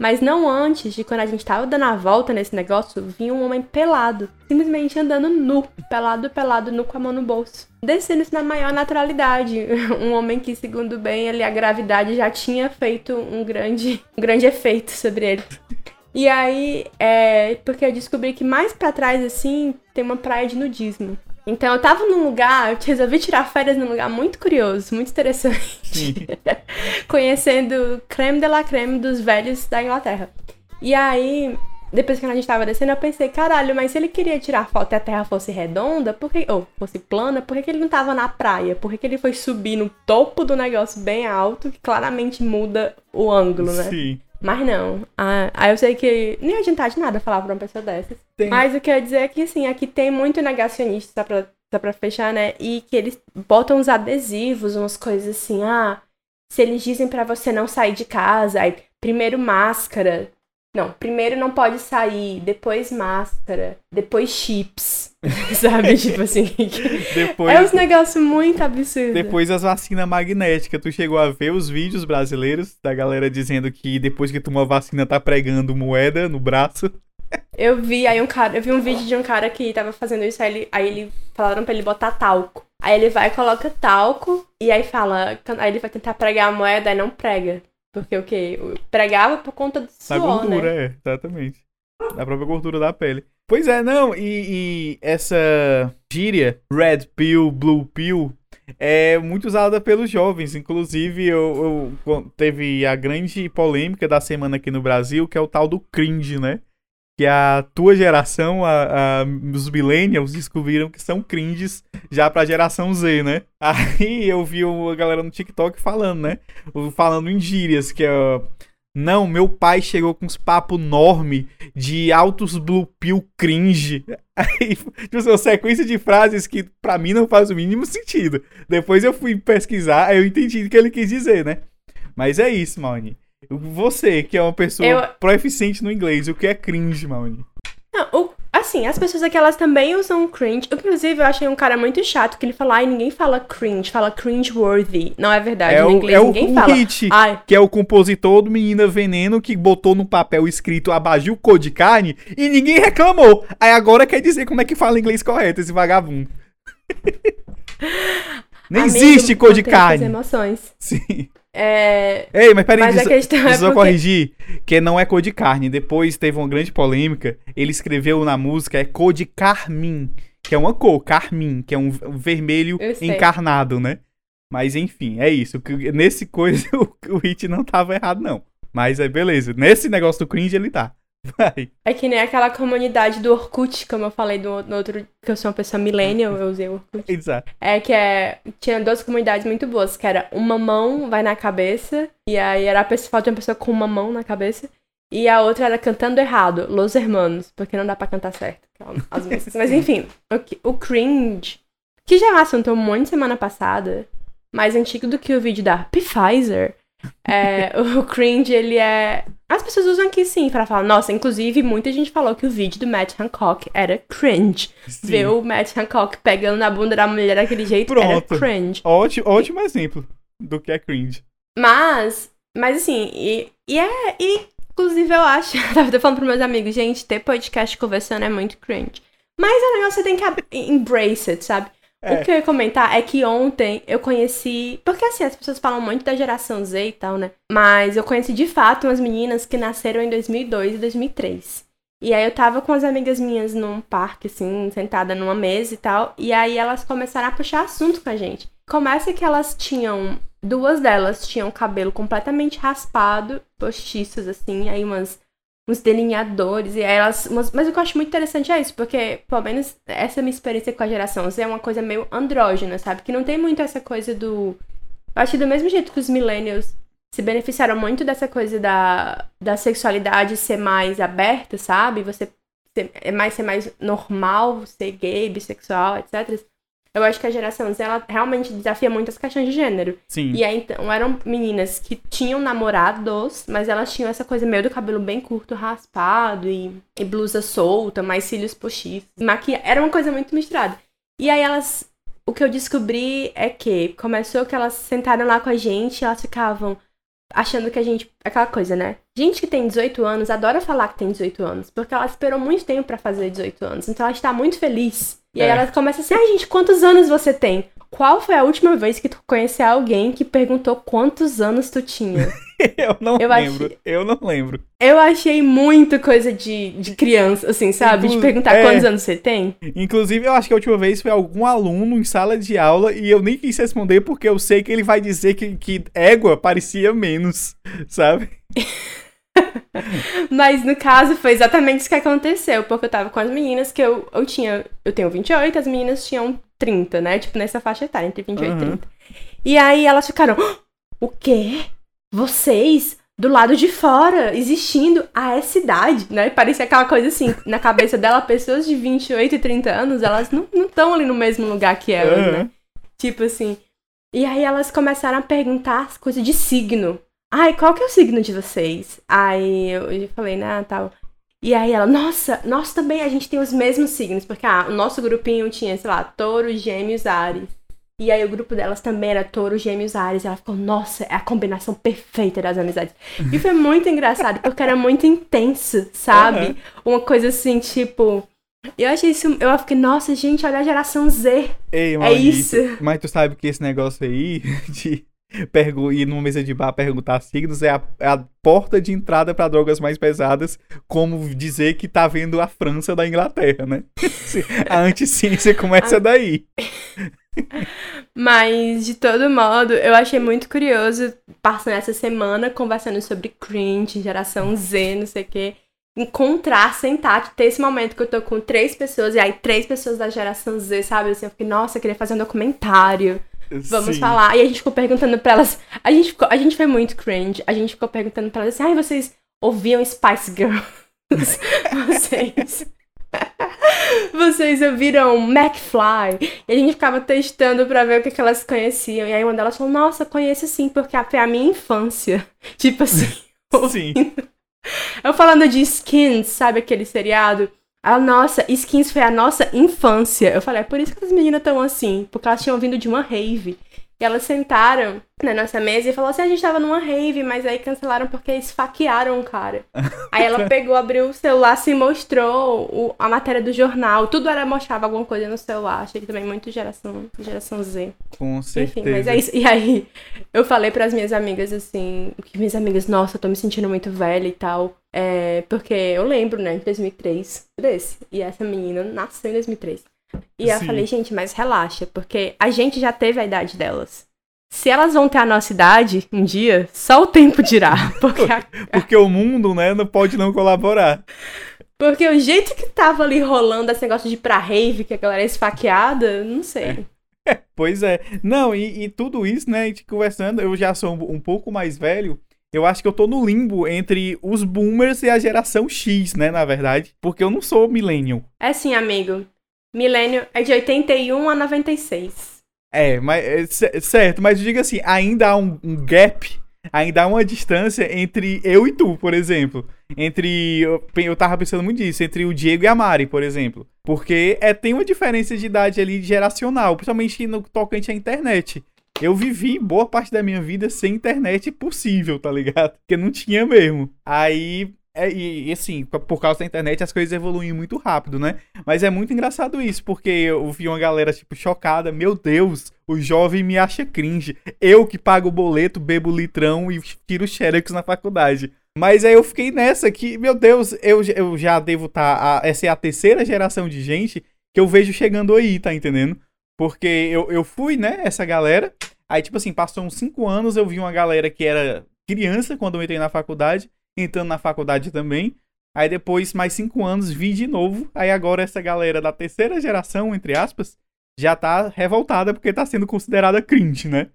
mas não antes de quando a gente tava dando a volta nesse negócio, vinha um homem pelado, simplesmente andando nu, pelado, pelado, nu com a mão no bolso. Descendo isso na maior naturalidade. Um homem que, segundo bem, ele, a gravidade já tinha feito um grande, um grande efeito sobre ele. E aí, é. Porque eu descobri que mais pra trás, assim, tem uma praia de nudismo. Então eu tava num lugar, eu resolvi tirar férias num lugar muito curioso, muito interessante. Conhecendo creme de la creme dos velhos da Inglaterra. E aí, depois que a gente tava descendo, eu pensei, caralho, mas se ele queria tirar foto e a terra fosse redonda, por que, ou fosse plana, por que, que ele não tava na praia? Por que, que ele foi subir no topo do negócio bem alto, que claramente muda o ângulo, né?
Sim.
Mas não. Ah, aí eu sei que nem ia adiantar de nada falar pra uma pessoa dessas.
Tem.
Mas o que eu ia dizer é que, assim, aqui tem muito negacionista, só pra, só pra fechar, né? E que eles botam uns adesivos, umas coisas assim, ah, se eles dizem pra você não sair de casa, aí primeiro máscara. Não, primeiro não pode sair, depois máscara, depois chips. Sabe? tipo assim.
Depois,
É uns negócios muito absurdos.
depois as vacinas magnéticas. Tu chegou a ver os vídeos brasileiros da galera dizendo que depois que toma a vacina tá pregando moeda no braço?
Eu vi aí um cara, eu vi um vídeo de um cara que tava fazendo isso, aí ele, aí ele falaram pra ele botar talco. Aí ele vai coloca talco, e aí fala, aí ele vai tentar pregar a moeda, aí não prega. Porque o quê? Eu Pregava por conta do
Da
suor,
gordura,
né?
é, exatamente. Da própria gordura da pele. Pois é, não, e, e essa gíria, red pill, blue pill, é muito usada pelos jovens. Inclusive, eu, eu- teve a grande polêmica da semana aqui no Brasil, que é o tal do cringe, né? Que a tua geração, a, a- os millennials, descobriram que são cringes já pra geração Z, né? Aí eu vi a galera no TikTok falando, né? Falando em gírias, que é... Não, meu pai chegou com uns papos enorme de altos blue pill cringe. Aí, tipo assim, uma sequência de frases que pra mim não faz o mínimo sentido. Depois eu fui pesquisar, aí eu entendi o que ele quis dizer, né? Mas é isso, Mauni. Você, que é uma pessoa
Eu-
proeficiente no inglês, o que é cringe, Mauni?
Não, o- assim, as pessoas aqui, elas também usam cringe. Inclusive, eu achei um cara muito chato que ele fala, ai, ninguém fala cringe, fala cringe-worthy. Não é verdade,
É
no
o,
inglês
é
ninguém
o
fala.
Hit,
Ai,
que é o compositor do Menina Veneno, que botou no papel escrito abajur cor de carne e ninguém reclamou. Aí agora quer dizer como é que fala inglês correto, esse vagabundo. Nem
amigo,
existe cor de carne.
emoções.
Sim.
É,
Ei, mas peraí,
Mas a questão é
só
porque-
corrigir, que não é cor de carne. Depois teve uma grande polêmica, ele escreveu na música, é cor de carmim, que é uma cor, carmim, que é um vermelho encarnado, né? Mas enfim, é isso. que- Nesse coisa, o, o Hit não tava errado, não. Mas é beleza. Nesse negócio do cringe, ele tá. Vai.
é que nem aquela comunidade do Orkut, como eu falei do, no outro, que eu sou uma pessoa millennial, eu usei o Orkut.
Exato.
É que é, tinha duas comunidades muito boas, que era uma mão vai na cabeça, e aí era a pessoa, tinha uma pessoa com uma mão na cabeça, e a outra era cantando errado, Los Hermanos, porque não dá pra cantar certo aquela- as músicas. Mas enfim, o, o cringe, que já é um assunto muito semana passada, mais antigo do que o vídeo da Pfizer, é, o cringe, ele é... As pessoas usam aqui sim pra falar, nossa, inclusive muita gente falou que o vídeo do Matt Hancock era cringe.
Sim.
Ver o Matt Hancock pegando na bunda da mulher daquele jeito era
Pronto.
cringe.
Ótimo, ótimo exemplo do que é cringe.
Mas, mas assim, e, e é. E, inclusive, eu acho. Eu tava falando pros meus amigos, gente, ter podcast conversando é muito cringe. Mas é um negócio que você tem que embrace it, sabe?
É.
O que eu ia comentar é que ontem eu conheci. Porque assim, as pessoas falam muito da geração Z e tal, né? Mas eu conheci de fato umas meninas que nasceram em 2002 e 2003. E aí eu tava com as amigas minhas num parque, assim, sentada numa mesa e tal. E aí elas começaram a puxar assunto com a gente. Começa que elas tinham. Duas delas tinham cabelo completamente raspado, postiços, assim, aí umas uns delineadores, e elas. umas- mas o que eu acho muito interessante é isso, porque, pelo menos, essa minha experiência com a geração Z é uma coisa meio andrógena, sabe? Que não tem muito essa coisa do. Eu acho que do mesmo jeito que os millennials se beneficiaram muito dessa coisa da, da sexualidade ser mais aberta, sabe? Você ser, é mais ser mais normal, ser gay, bissexual, etc. Eu acho que a geração Z, ela realmente desafia muito as questões de gênero.
Sim.
E aí, então, eram meninas que tinham namorados, mas elas tinham essa coisa meio do cabelo bem curto, raspado, e, e blusa solta, mais cílios postiços. Maquia... Era uma coisa muito misturada. E aí elas. O que eu descobri é que começou que elas sentaram lá com a gente e elas ficavam achando que a gente. Aquela coisa, né? Gente que tem 18 anos adora falar que tem 18 anos, porque ela esperou muito tempo pra fazer 18 anos, então ela está muito feliz. E aí
É.
ela começa assim: ai, gente, quantos anos você tem? Qual foi a última vez que tu conheceu alguém que perguntou quantos anos tu tinha?
Eu não
Eu
lembro.
achei-
Eu não lembro.
Eu achei muito coisa de, de criança, assim, sabe? De
Inclu-
perguntar
é.
quantos anos você tem.
Inclusive, eu acho que a última vez foi algum aluno em sala de aula e eu nem quis responder porque eu sei que ele vai dizer que, que égua parecia menos, sabe?
Mas no caso foi exatamente isso que aconteceu, porque eu tava com as meninas que eu, eu tinha. Eu tenho 28, as meninas tinham 30, né? Tipo, nessa faixa etária, entre 28 e
Uhum.
30. E aí elas ficaram. "Ah, O quê? Vocês? Do lado de fora, existindo a essa idade, né? Parecia aquela coisa assim, na cabeça dela, pessoas de 28 e 30 anos, elas não estão ali no mesmo lugar que elas, né?
Aham.
Tipo assim. E aí elas começaram a perguntar as coisas de signo. Ai, qual que é o signo de vocês? Aí eu, falei, né, tal. E aí ela, nossa, nós também, a gente tem os mesmos signos. Porque ah, o nosso grupinho tinha, sei lá, touro, gêmeos, ares. E aí o grupo delas também era touro, gêmeos, ares. E ela ficou, nossa, é a combinação perfeita das amizades. E foi muito engraçado, porque era muito intenso, sabe?
Aham.
Uma coisa assim, tipo... Eu achei isso... Eu fiquei, nossa, gente, olha a geração Z.
Ei,
É isso.
Mas tu sabe que esse negócio aí de, pergu ir numa mesa de bar perguntar signos é a, é a porta de entrada para drogas mais pesadas, como dizer que tá vendo a França da Inglaterra, né? a anticiência começa daí.
Mas, de todo modo, eu achei muito curioso, passando essa semana conversando sobre cringe, geração Z, não sei o quê. Encontrar, sentar, ter esse momento que eu tô com três pessoas, e aí três pessoas da geração Z, sabe? Assim, eu fiquei, nossa, eu queria fazer um documentário. Vamos
Sim.
falar. E a gente ficou perguntando pra elas. A gente, ficou, a gente foi muito cringe. A gente ficou perguntando pra elas assim: ai, vocês ouviam Spice Girls? vocês. Vocês ouviram McFly? E a gente ficava testando pra ver o que, que elas conheciam. E aí uma delas falou: Nossa, conheço sim, porque foi a minha infância. Tipo assim.
Sim.
Eu falando de Skins, sabe aquele seriado? Ela, nossa, Skins foi a nossa infância. Eu falei, é por isso que as meninas estão assim, porque elas tinham vindo de uma rave. E elas sentaram na nossa mesa e falou assim: a gente tava numa rave, mas aí cancelaram porque esfaquearam o cara. Aí ela pegou, abriu o celular, se mostrou o- a matéria do jornal. Tudo era mostrava alguma coisa no celular. Achei que também muito geração, geração Z.
Com certeza.
Enfim, mas é isso. E aí, eu falei pras minhas amigas assim, que minhas amigas, nossa, eu tô me sentindo muito velha e tal. É, porque eu lembro, né, de 2003, desse. E essa menina nasceu em 2003. E eu
Sim.
falei, gente, mas relaxa, porque a gente já teve a idade delas. Se elas vão ter a nossa idade um dia, só o tempo dirá. Porque, a-
Porque o mundo, né, não pode não colaborar.
porque o jeito que tava ali rolando esse negócio de ir pra rave, que a galera é esfaqueada, não sei.
Pois é. Não, e, e tudo isso, né, a gente conversando, eu já sou um, um pouco mais velho. Eu acho que eu tô no limbo entre os boomers e a geração X, né, na verdade. Porque eu não sou millennial.
É assim, amigo. Milênio é de 81 a 96.
É, mas é, certo, mas diga assim, ainda há um, um gap, ainda há uma distância entre eu e tu, por exemplo. Entre. Eu, eu tava pensando muito disso, entre o Diego e a Mari, por exemplo. Porque é, tem uma diferença de idade ali geracional, principalmente no tocante à internet. Eu vivi boa parte da minha vida sem internet possível, tá ligado? Porque não tinha mesmo. Aí. É, e, e, assim, por causa da internet as coisas evoluem muito rápido, né? Mas é muito engraçado isso, porque eu vi uma galera, tipo, chocada. Meu Deus, o jovem me acha cringe. Eu que pago o boleto, bebo litrão e tiro xerox na faculdade. Mas aí eu fiquei nessa que, meu Deus, eu, eu já devo estar. essa é a terceira geração de gente que eu vejo chegando aí, tá entendendo? Porque eu, eu fui, né, essa galera. Aí, tipo assim, passou uns cinco anos, eu vi uma galera que era criança quando eu entrei na faculdade, entrando na faculdade também. Aí depois, mais cinco anos, vi de novo. Aí agora essa galera da terceira geração, entre aspas, já tá revoltada porque tá sendo considerada cringe, né?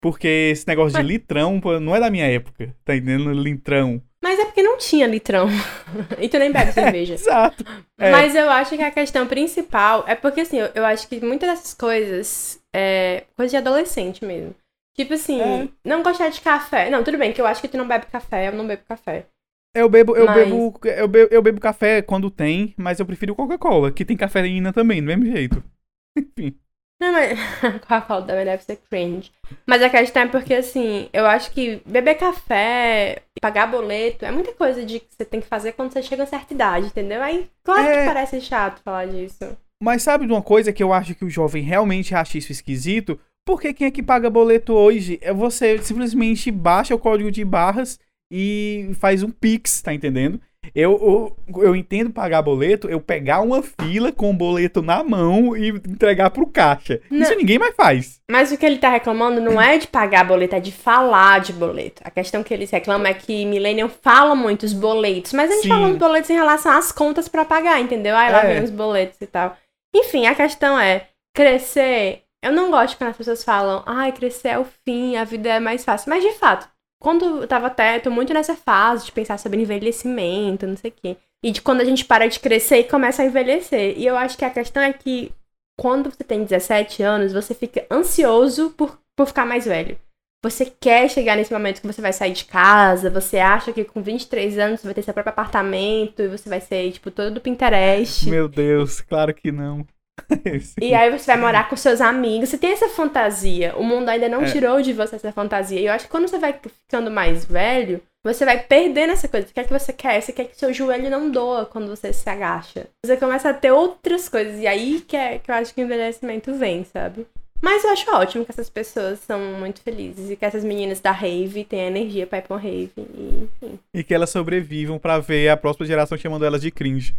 Porque esse negócio de litrão não é da minha época, tá entendendo? Litrão.
Mas é porque não tinha litrão. e tu nem bebe cerveja.
Exato. É.
Mas eu acho que a questão principal é porque, assim, eu, eu acho que muitas dessas coisas é coisa de adolescente mesmo. Tipo assim,
É.
não gostar de café. Não, tudo bem, que eu acho que tu não bebe café, eu não bebo café.
Eu bebo, eu
Mas-
bebo, eu bebo, eu bebo café quando tem, mas eu prefiro Coca-Cola, que tem cafeína também, do mesmo jeito. Enfim.
Não, mas Coca-Cola também deve ser cringe. Mas a questão é porque, assim, eu acho que beber café, pagar boleto, é muita coisa de que você tem que fazer quando você chega a certa idade, entendeu? Aí, claro
É.
que parece chato falar disso.
Mas sabe de uma coisa que eu acho que o jovem realmente acha isso esquisito? Porque quem é que paga boleto hoje? É você simplesmente baixa o código de barras e faz um Pix, tá entendendo? Eu, eu, eu entendo pagar boleto, eu pegar uma fila com o boleto na mão e entregar pro caixa.
Não.
Isso ninguém mais faz.
Mas o que ele tá reclamando não é de pagar boleto, é de falar de boleto. A questão que eles reclamam é que Millennium fala muitos boletos, mas a gente
Sim.
fala boletos em relação às contas pra pagar, entendeu? Aí lá
É.
vem os boletos e tal. Enfim, a questão é, crescer... Eu não gosto quando as pessoas falam, ai, crescer é o fim, a vida é mais fácil. Mas, de fato, quando eu tava até, tô muito nessa fase de pensar sobre envelhecimento, não sei o quê. E de quando a gente para de crescer e começa a envelhecer. E eu acho que a questão é que quando você tem 17 anos, você fica ansioso por, por ficar mais velho. Você quer chegar nesse momento que você vai sair de casa, você acha que com 23 anos você vai ter seu próprio apartamento e você vai ser, tipo, todo do Pinterest.
Meu Deus, claro que não.
E aí você vai morar com seus amigos. Você tem essa fantasia. O mundo ainda não
É.
tirou de você essa fantasia. E eu acho que quando você vai ficando mais velho, você vai perdendo essa coisa. O que é que você quer? Você quer que seu joelho não doa quando você se agacha. Você começa a ter outras coisas. E aí que, é, que eu acho que o envelhecimento vem, sabe? Mas eu acho ótimo que essas pessoas são muito felizes e que essas meninas da rave têm energia pra ir pra uma rave. E, enfim.
E que elas sobrevivam pra ver a próxima geração chamando elas de cringe.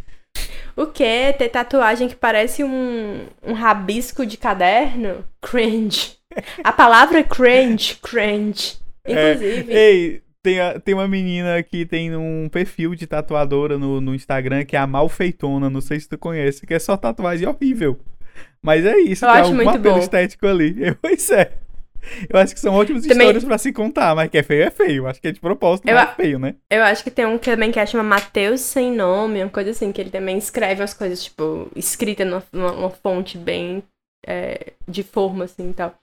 O que? Ter tatuagem que parece um, um rabisco de caderno? Cringe. A palavra cringe, cringe. Inclusive.
É, ei, tem, a- tem uma menina que tem um perfil de tatuadora no, no Instagram que é a Malfeitona, não sei se tu conhece, que é só tatuagem horrível. Mas é isso,
Eu
tem
acho
algum
muito
apelo
bom.
estético ali. Pois é. Eu acho que são ótimas
Também-
histórias pra se contar, mas que é feio é feio. Acho que é de propósito,
Eu
mas é feio, né?
Eu acho que tem um que também que é chama Mateus Sem Nome, uma coisa assim, que ele também escreve umas coisas, tipo, escrita numa, numa- fonte bem é, de forma, assim e tal.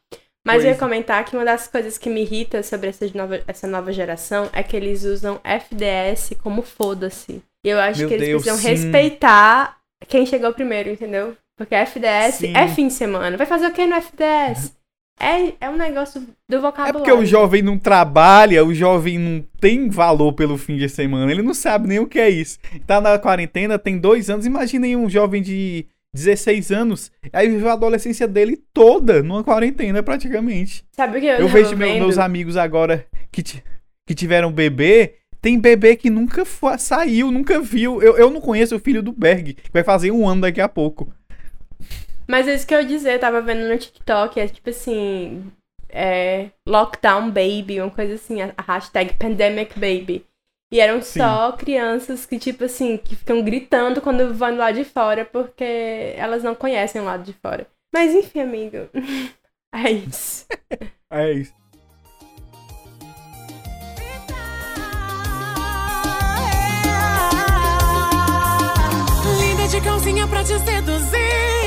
Mas eu ia
Pois.
comentar que uma das coisas que me irrita sobre essa nova, essa nova geração é que eles usam FDS como foda-se. E eu acho
Meu
que eles
Deus,
precisam
sim.
respeitar quem chegou primeiro, entendeu? Porque FDS
Sim.
é fim de semana. Vai fazer o que no FDS? É, é um negócio do
É
vocabulário.
porque o jovem não trabalha, o jovem não tem valor pelo fim de semana, ele não sabe nem o que é isso. Tá na quarentena, tem dois anos, imaginem um jovem de 16 anos, aí viveu a adolescência dele toda numa quarentena praticamente.
Sabe o que eu,
Eu vejo meu- meus amigos agora que, que tiveram bebê, tem bebê que nunca saiu, nunca viu. Eu, eu não conheço o filho do Berg, que vai fazer um ano daqui a pouco.
Mas é isso que eu ia dizer, eu tava vendo no TikTok, é tipo assim, é, lockdown baby, uma coisa assim, a, hashtag pandemic baby. E eram
Sim.
só crianças que, tipo assim, que ficam gritando quando vão do lado de fora, porque elas não conhecem o lado de fora. Mas enfim, amigo. É isso.
É isso.
Linda de calcinha pra te seduzir.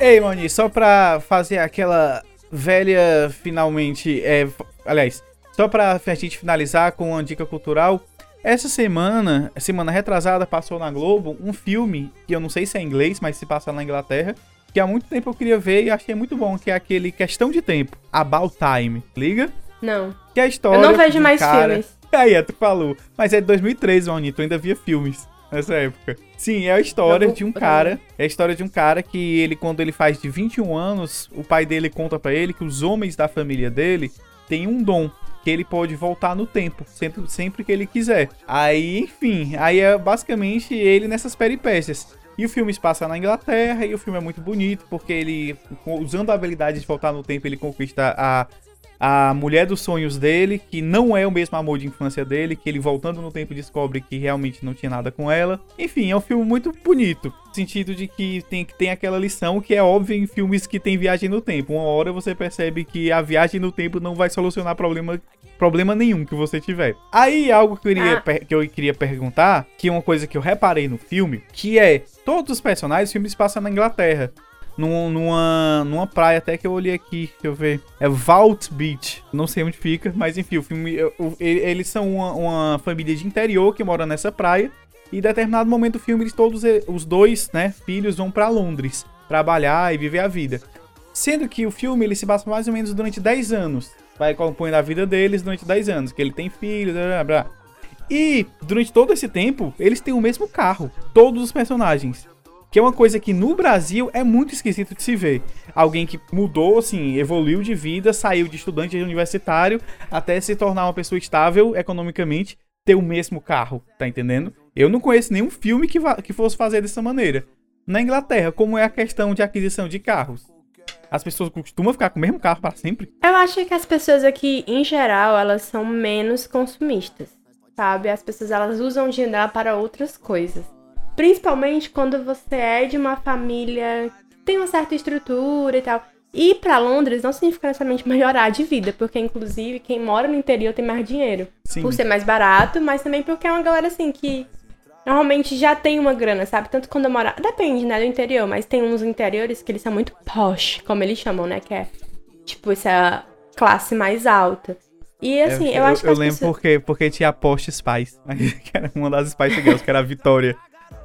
Ei, Moni, só pra fazer aquela velha finalmente. É, aliás, só pra a gente finalizar com uma dica cultural. Essa semana, semana retrasada, passou na Globo um filme que eu não sei se é inglês, mas se passa na Inglaterra. Que há muito tempo eu queria ver e achei muito bom, que é aquele Questão de Tempo, About Time, liga?
Não.
Que é a história.
Eu não vejo mais
cara...
filmes.
Aí, é, tu falou. Mas é de 2013, Moni, tu ainda via filmes nessa época. Sim, é a história
Não,
de um cara. É a história de um cara que ele, quando ele faz de 21 anos, o pai dele conta pra ele que os homens da família dele têm um dom. Que ele pode voltar no tempo, sempre, sempre que ele quiser. Aí, enfim, aí é basicamente ele nessas peripécias. E o filme se passa na Inglaterra, e o filme é muito bonito, porque ele, usando a habilidade de voltar no tempo, ele conquista a, a mulher dos sonhos dele, que não é o mesmo amor de infância dele, que ele voltando no tempo descobre que realmente não tinha nada com ela. Enfim, é um filme muito bonito, no sentido de que tem, que tem aquela lição que é óbvia em filmes que tem viagem no tempo. Uma hora você percebe que a viagem no tempo não vai solucionar problema problema nenhum que você tiver. Aí algo que eu queria,
Ah.
que eu queria perguntar, que é uma coisa que eu reparei no filme, que é todos os personagens, o filme se passa na Inglaterra num- numa, numa praia até que eu olhei aqui, deixa eu ver. É Vault Beach. Não sei onde fica, mas enfim, o filme. Eles são uma, uma família de interior que mora nessa praia. E em determinado momento do filme, eles todos, eh, os dois, né, filhos, vão pra Londres trabalhar e viver a vida. Sendo que o filme ele se passa mais ou menos durante 10 anos. Vai acompanhando a vida deles durante 10 anos. Que ele tem filhos, blá, blá, blá. E durante todo esse tempo, eles têm o mesmo carro. Todos os personagens. Que é uma coisa que no Brasil é muito esquisito de se ver. Alguém que mudou, assim, evoluiu de vida, saiu de estudante universitário até se tornar uma pessoa estável economicamente, ter o mesmo carro, tá entendendo? Eu não conheço nenhum filme que, que fosse fazer dessa maneira. Na Inglaterra, como é a questão de aquisição de carros? As pessoas costumam ficar com o mesmo carro para sempre?
Eu acho que as pessoas aqui, em geral, elas são menos consumistas, sabe? As pessoas, elas usam dinheiro para outras coisas. Principalmente quando você é de uma família que tem uma certa estrutura e tal. Ir pra Londres não significa necessariamente melhorar de vida, porque, inclusive, quem mora no interior tem mais dinheiro.
Sim.
Por ser mais barato, mas também porque é uma galera, assim, que normalmente já tem uma grana, sabe? Tanto quando eu. Depende, né, do interior, mas tem uns interiores que eles são muito posh, como eles chamam, né? Que é, tipo, essa classe mais alta. E, assim, eu, acho que
eu lembro
pessoas...
porque, porque tinha a Post Spice, que era uma das Spice Girls, que era a Vitória.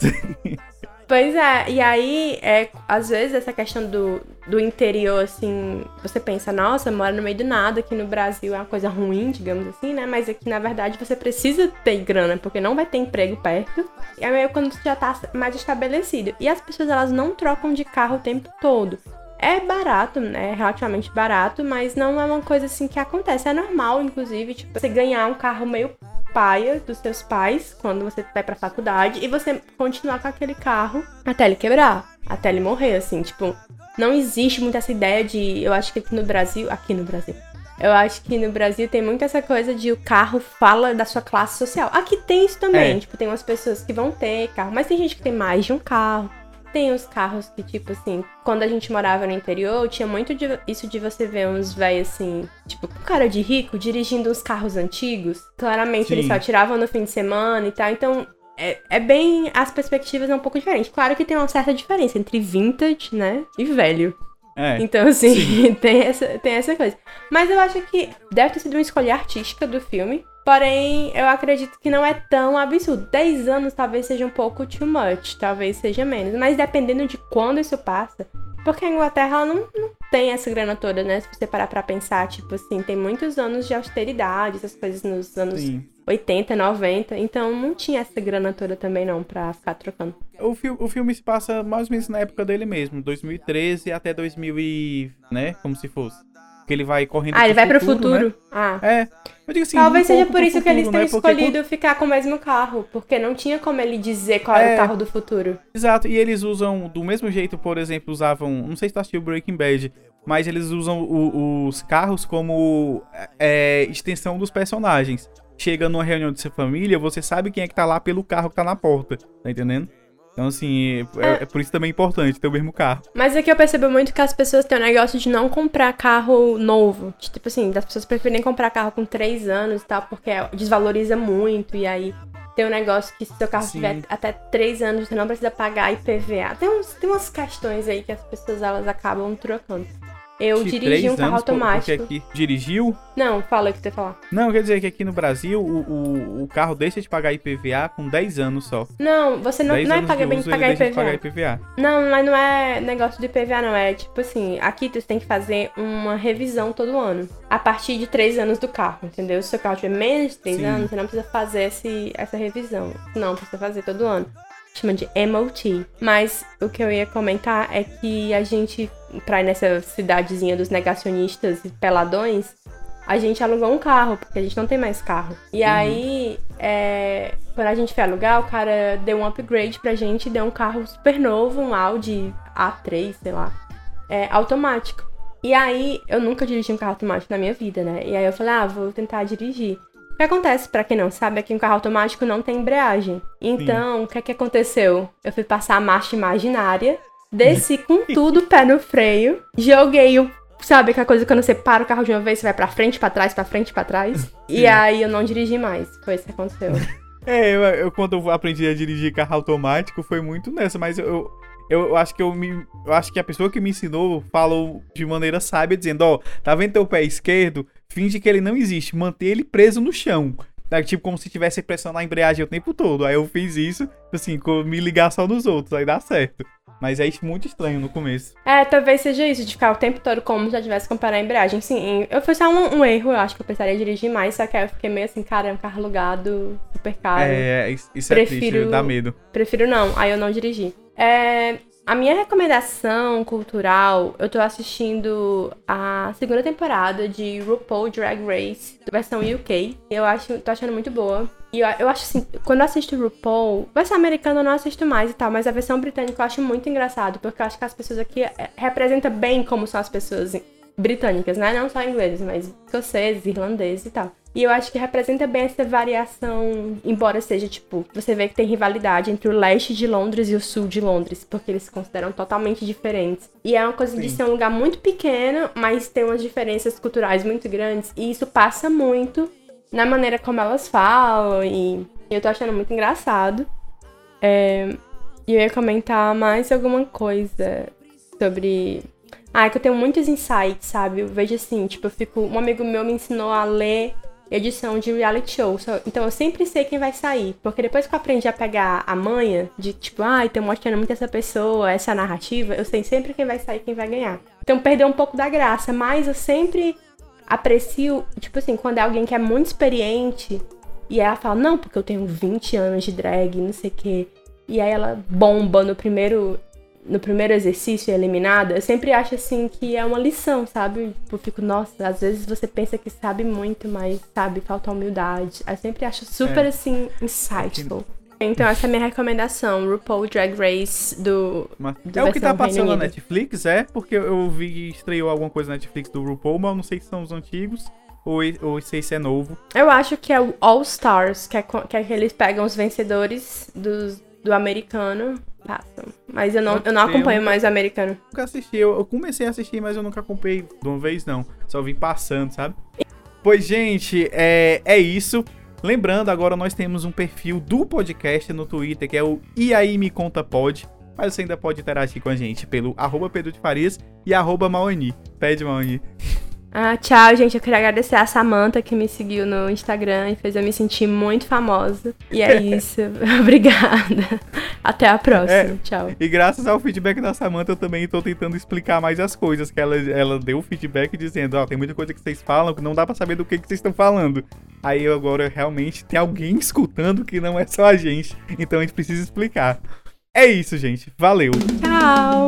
Pois é, e aí, é, às vezes, essa questão do, do interior, assim, você pensa, nossa, mora no meio do nada, aqui no Brasil é uma coisa ruim, digamos assim, né? Mas aqui, na verdade, você precisa ter grana, porque não vai ter emprego perto. E aí, quando você já tá mais estabelecido. E as pessoas, elas não trocam de carro o tempo todo. É barato, né? É relativamente barato, mas não é uma coisa assim que acontece. É normal, inclusive, tipo, você ganhar um carro meio paia dos seus pais quando você vai pra faculdade e você continuar com aquele carro até ele quebrar, até ele morrer, assim, tipo, não existe muito essa ideia de. Eu acho que aqui no Brasil. Aqui no Brasil. Eu acho que no Brasil tem muito essa coisa de o carro fala da sua classe social. Aqui tem isso também.
É.
Tipo, tem umas pessoas que vão ter carro, mas tem gente que tem mais de um carro. Tem os carros que, tipo assim, quando a gente morava no interior, tinha muito de- isso de você ver uns velhos assim, tipo, com cara de rico, dirigindo uns carros antigos. Claramente eles
Sim.
só tiravam no fim de semana e tal. Então, é, é bem. As perspectivas é um pouco diferente. Claro que tem uma certa diferença entre vintage, né? E velho.
É.
Então, assim, tem essa, tem essa coisa. Mas eu acho que deve ter sido uma escolha artística do filme. Porém, eu acredito que não é tão absurdo. 10 anos talvez seja um pouco too much, talvez seja menos. Mas dependendo de quando isso passa. Porque a Inglaterra não, não tem essa grana toda, né? Se você parar pra pensar, tipo assim, tem muitos anos de austeridade, essas coisas nos anos
Sim.
80, 90. Então não tinha essa grana toda também não pra ficar trocando.
O, fi- o filme se passa mais ou menos na época dele mesmo, 2013 até 2000 e... né? Como se fosse. Que ele vai correndo
Ah, ele vai pro
né?
futuro. Ah.
É. Eu digo assim,
Talvez
um
seja por
pro
isso que eles
futuro,
tenham
né? Porque
escolhido ficar com o mesmo carro, porque não tinha como ele dizer qual era
É.
o carro do futuro.
Exato, e eles usam do mesmo jeito, por exemplo, usavam. Não sei se tu assistiu Breaking Bad, mas eles usam o- os carros como é, extensão dos personagens. Chega numa reunião de sua família, você sabe quem é que tá lá pelo carro que tá na porta, tá entendendo? Então, assim, é, é por isso também importante ter o mesmo carro.
Mas aqui eu percebo muito que as pessoas têm o negócio de não comprar carro novo. De, Tipo assim, das pessoas preferem comprar carro com 3 anos e tal, porque desvaloriza muito. E aí tem um negócio que se seu carro
Sim.
tiver até 3 anos, você não precisa pagar IPVA. Tem, uns, tem umas questões aí que as pessoas elas acabam trocando. Eu
De
dirigi um carro automático.
Porque aqui dirigiu?
Não, fala o que você falar.
Não, quer dizer que aqui no Brasil o, o, o carro deixa de pagar IPVA com 10 anos só.
Não, você não,
10
não é pagar
de
bem
uso,
pagar
deixa de
IPVA.
pagar IPVA.
Não, mas não é negócio de IPVA, não. É tipo assim, aqui tu tem que fazer uma revisão todo ano. A partir de 3 anos do carro, entendeu? Se o seu carro tiver menos de 3
Sim.
anos, você não precisa fazer esse, essa revisão. Não, precisa fazer todo ano. Chama de MOT. Mas o que eu ia comentar é que a gente, pra ir nessa cidadezinha dos negacionistas e peladões, a gente alugou um carro, porque a gente não tem mais carro. E aí, é, quando a gente foi alugar, o cara deu um upgrade pra gente, deu um carro super novo, um Audi A3, sei lá, é, automático. E aí, eu nunca dirigi um carro automático na minha vida, né? E aí eu falei, ah, vou tentar dirigir. O que acontece, pra quem não sabe, é que um carro automático não tem embreagem. Então, o que é que aconteceu? Eu fui passar a marcha imaginária, desci com tudo, pé no freio, joguei o Sabe aquela coisa quando você para o carro de uma vez, você vai pra frente, pra trás, pra frente, pra trás? E aí eu não dirigi mais. Foi isso que aconteceu.
É, eu, eu quando eu aprendi a dirigir carro automático foi muito nessa, mas eu, eu, eu acho que eu me. Eu acho que a pessoa que me ensinou falou de maneira sábia, dizendo, ó, tá vendo teu pé esquerdo? Finge que ele não existe, manter ele preso no chão. Tá, tipo, como se tivesse pressionar a embreagem o tempo todo. Aí eu fiz isso, assim, com me ligar só nos outros, aí dá certo. Mas é muito estranho no começo.
É, talvez seja isso, de ficar o tempo todo como se já tivesse comparar a embreagem. Sim, eu foi só um, um erro, eu acho que eu precisaria dirigir mais, só que aí eu fiquei meio assim, cara, é um carro alugado, super caro.
É, isso é
Prefiro-
triste, dá medo.
Prefiro não, aí eu não dirigi. É, a minha recomendação cultural, eu tô assistindo a segunda temporada de RuPaul Drag Race, versão UK. Eu acho, tô achando muito boa. E eu, eu acho assim, quando eu assisto RuPaul, versão americana eu não assisto mais e tal, mas a versão britânica eu acho muito engraçado, porque eu acho que as pessoas aqui é, representam bem como são as pessoas britânicas, né? Não só ingleses, mas escoceses, irlandeses e tal. E eu acho que representa bem essa variação, embora seja, tipo, você vê que tem rivalidade entre o leste de Londres e o sul de Londres, porque eles se consideram totalmente diferentes. E é uma coisa de
Sim.
ser um lugar muito pequeno, mas tem umas diferenças culturais muito grandes, e isso passa muito na maneira como elas falam, e eu tô achando muito engraçado. É, E eu ia comentar mais alguma coisa sobre ah, é que eu tenho muitos insights, sabe? Eu vejo assim, tipo, eu fico. Um amigo meu me ensinou a ler edição de reality show. Então eu sempre sei quem vai sair. Porque depois que eu aprendi a pegar a manha de tipo, ai, tô mostrando muito essa pessoa, essa narrativa, eu sei sempre quem vai sair quem vai ganhar. Então perdeu um pouco da graça, mas eu sempre aprecio, tipo assim, quando é alguém que é muito experiente e ela fala, não, porque eu tenho 20 anos de drag, não sei o quê. E aí ela bomba no primeiro no primeiro exercício é eliminada, eu sempre acho assim que é uma lição, sabe? Tipo, Eu fico, nossa, às vezes você pensa que sabe muito, mas sabe, falta humildade. Eu sempre acho super
É.
assim, insightful. Então essa é a minha recomendação, RuPaul Drag Race do
Mas
Do
é o que tá passando na. Netflix, é? Porque eu vi que estreou alguma coisa na Netflix do RuPaul, mas eu não sei se são os antigos ou, ou sei se é novo.
Eu acho que é o All Stars, que é, que é que eles pegam os vencedores dos, do americano, passam. Mas eu não, eu não acompanho mais o americano.
Nunca assisti, eu, eu comecei a assistir, mas eu nunca acompanhei de uma vez, não. Só vim passando, sabe? Pois, gente, é, é isso. Lembrando, agora nós temos um perfil do podcast no Twitter, que é o E aí Me Conta Pod. Mas você ainda pode interagir com a gente pelo arroba Pedro de Farias e arroba Maoni. Pede, Maoni.
Ah, tchau, gente. Eu queria agradecer a Samantha que me seguiu no Instagram e fez eu me sentir muito famosa. E é isso. Obrigada. Até a próxima.
É.
Tchau.
E graças ao feedback da Samantha, eu também tô tentando explicar mais as coisas. Que ela, ela deu o feedback dizendo, ó, tem muita coisa que vocês falam que não dá pra saber do que, que vocês estão falando. Aí eu agora realmente tem alguém escutando que não é só a gente. Então a gente precisa explicar. É isso, gente. Valeu.
Tchau.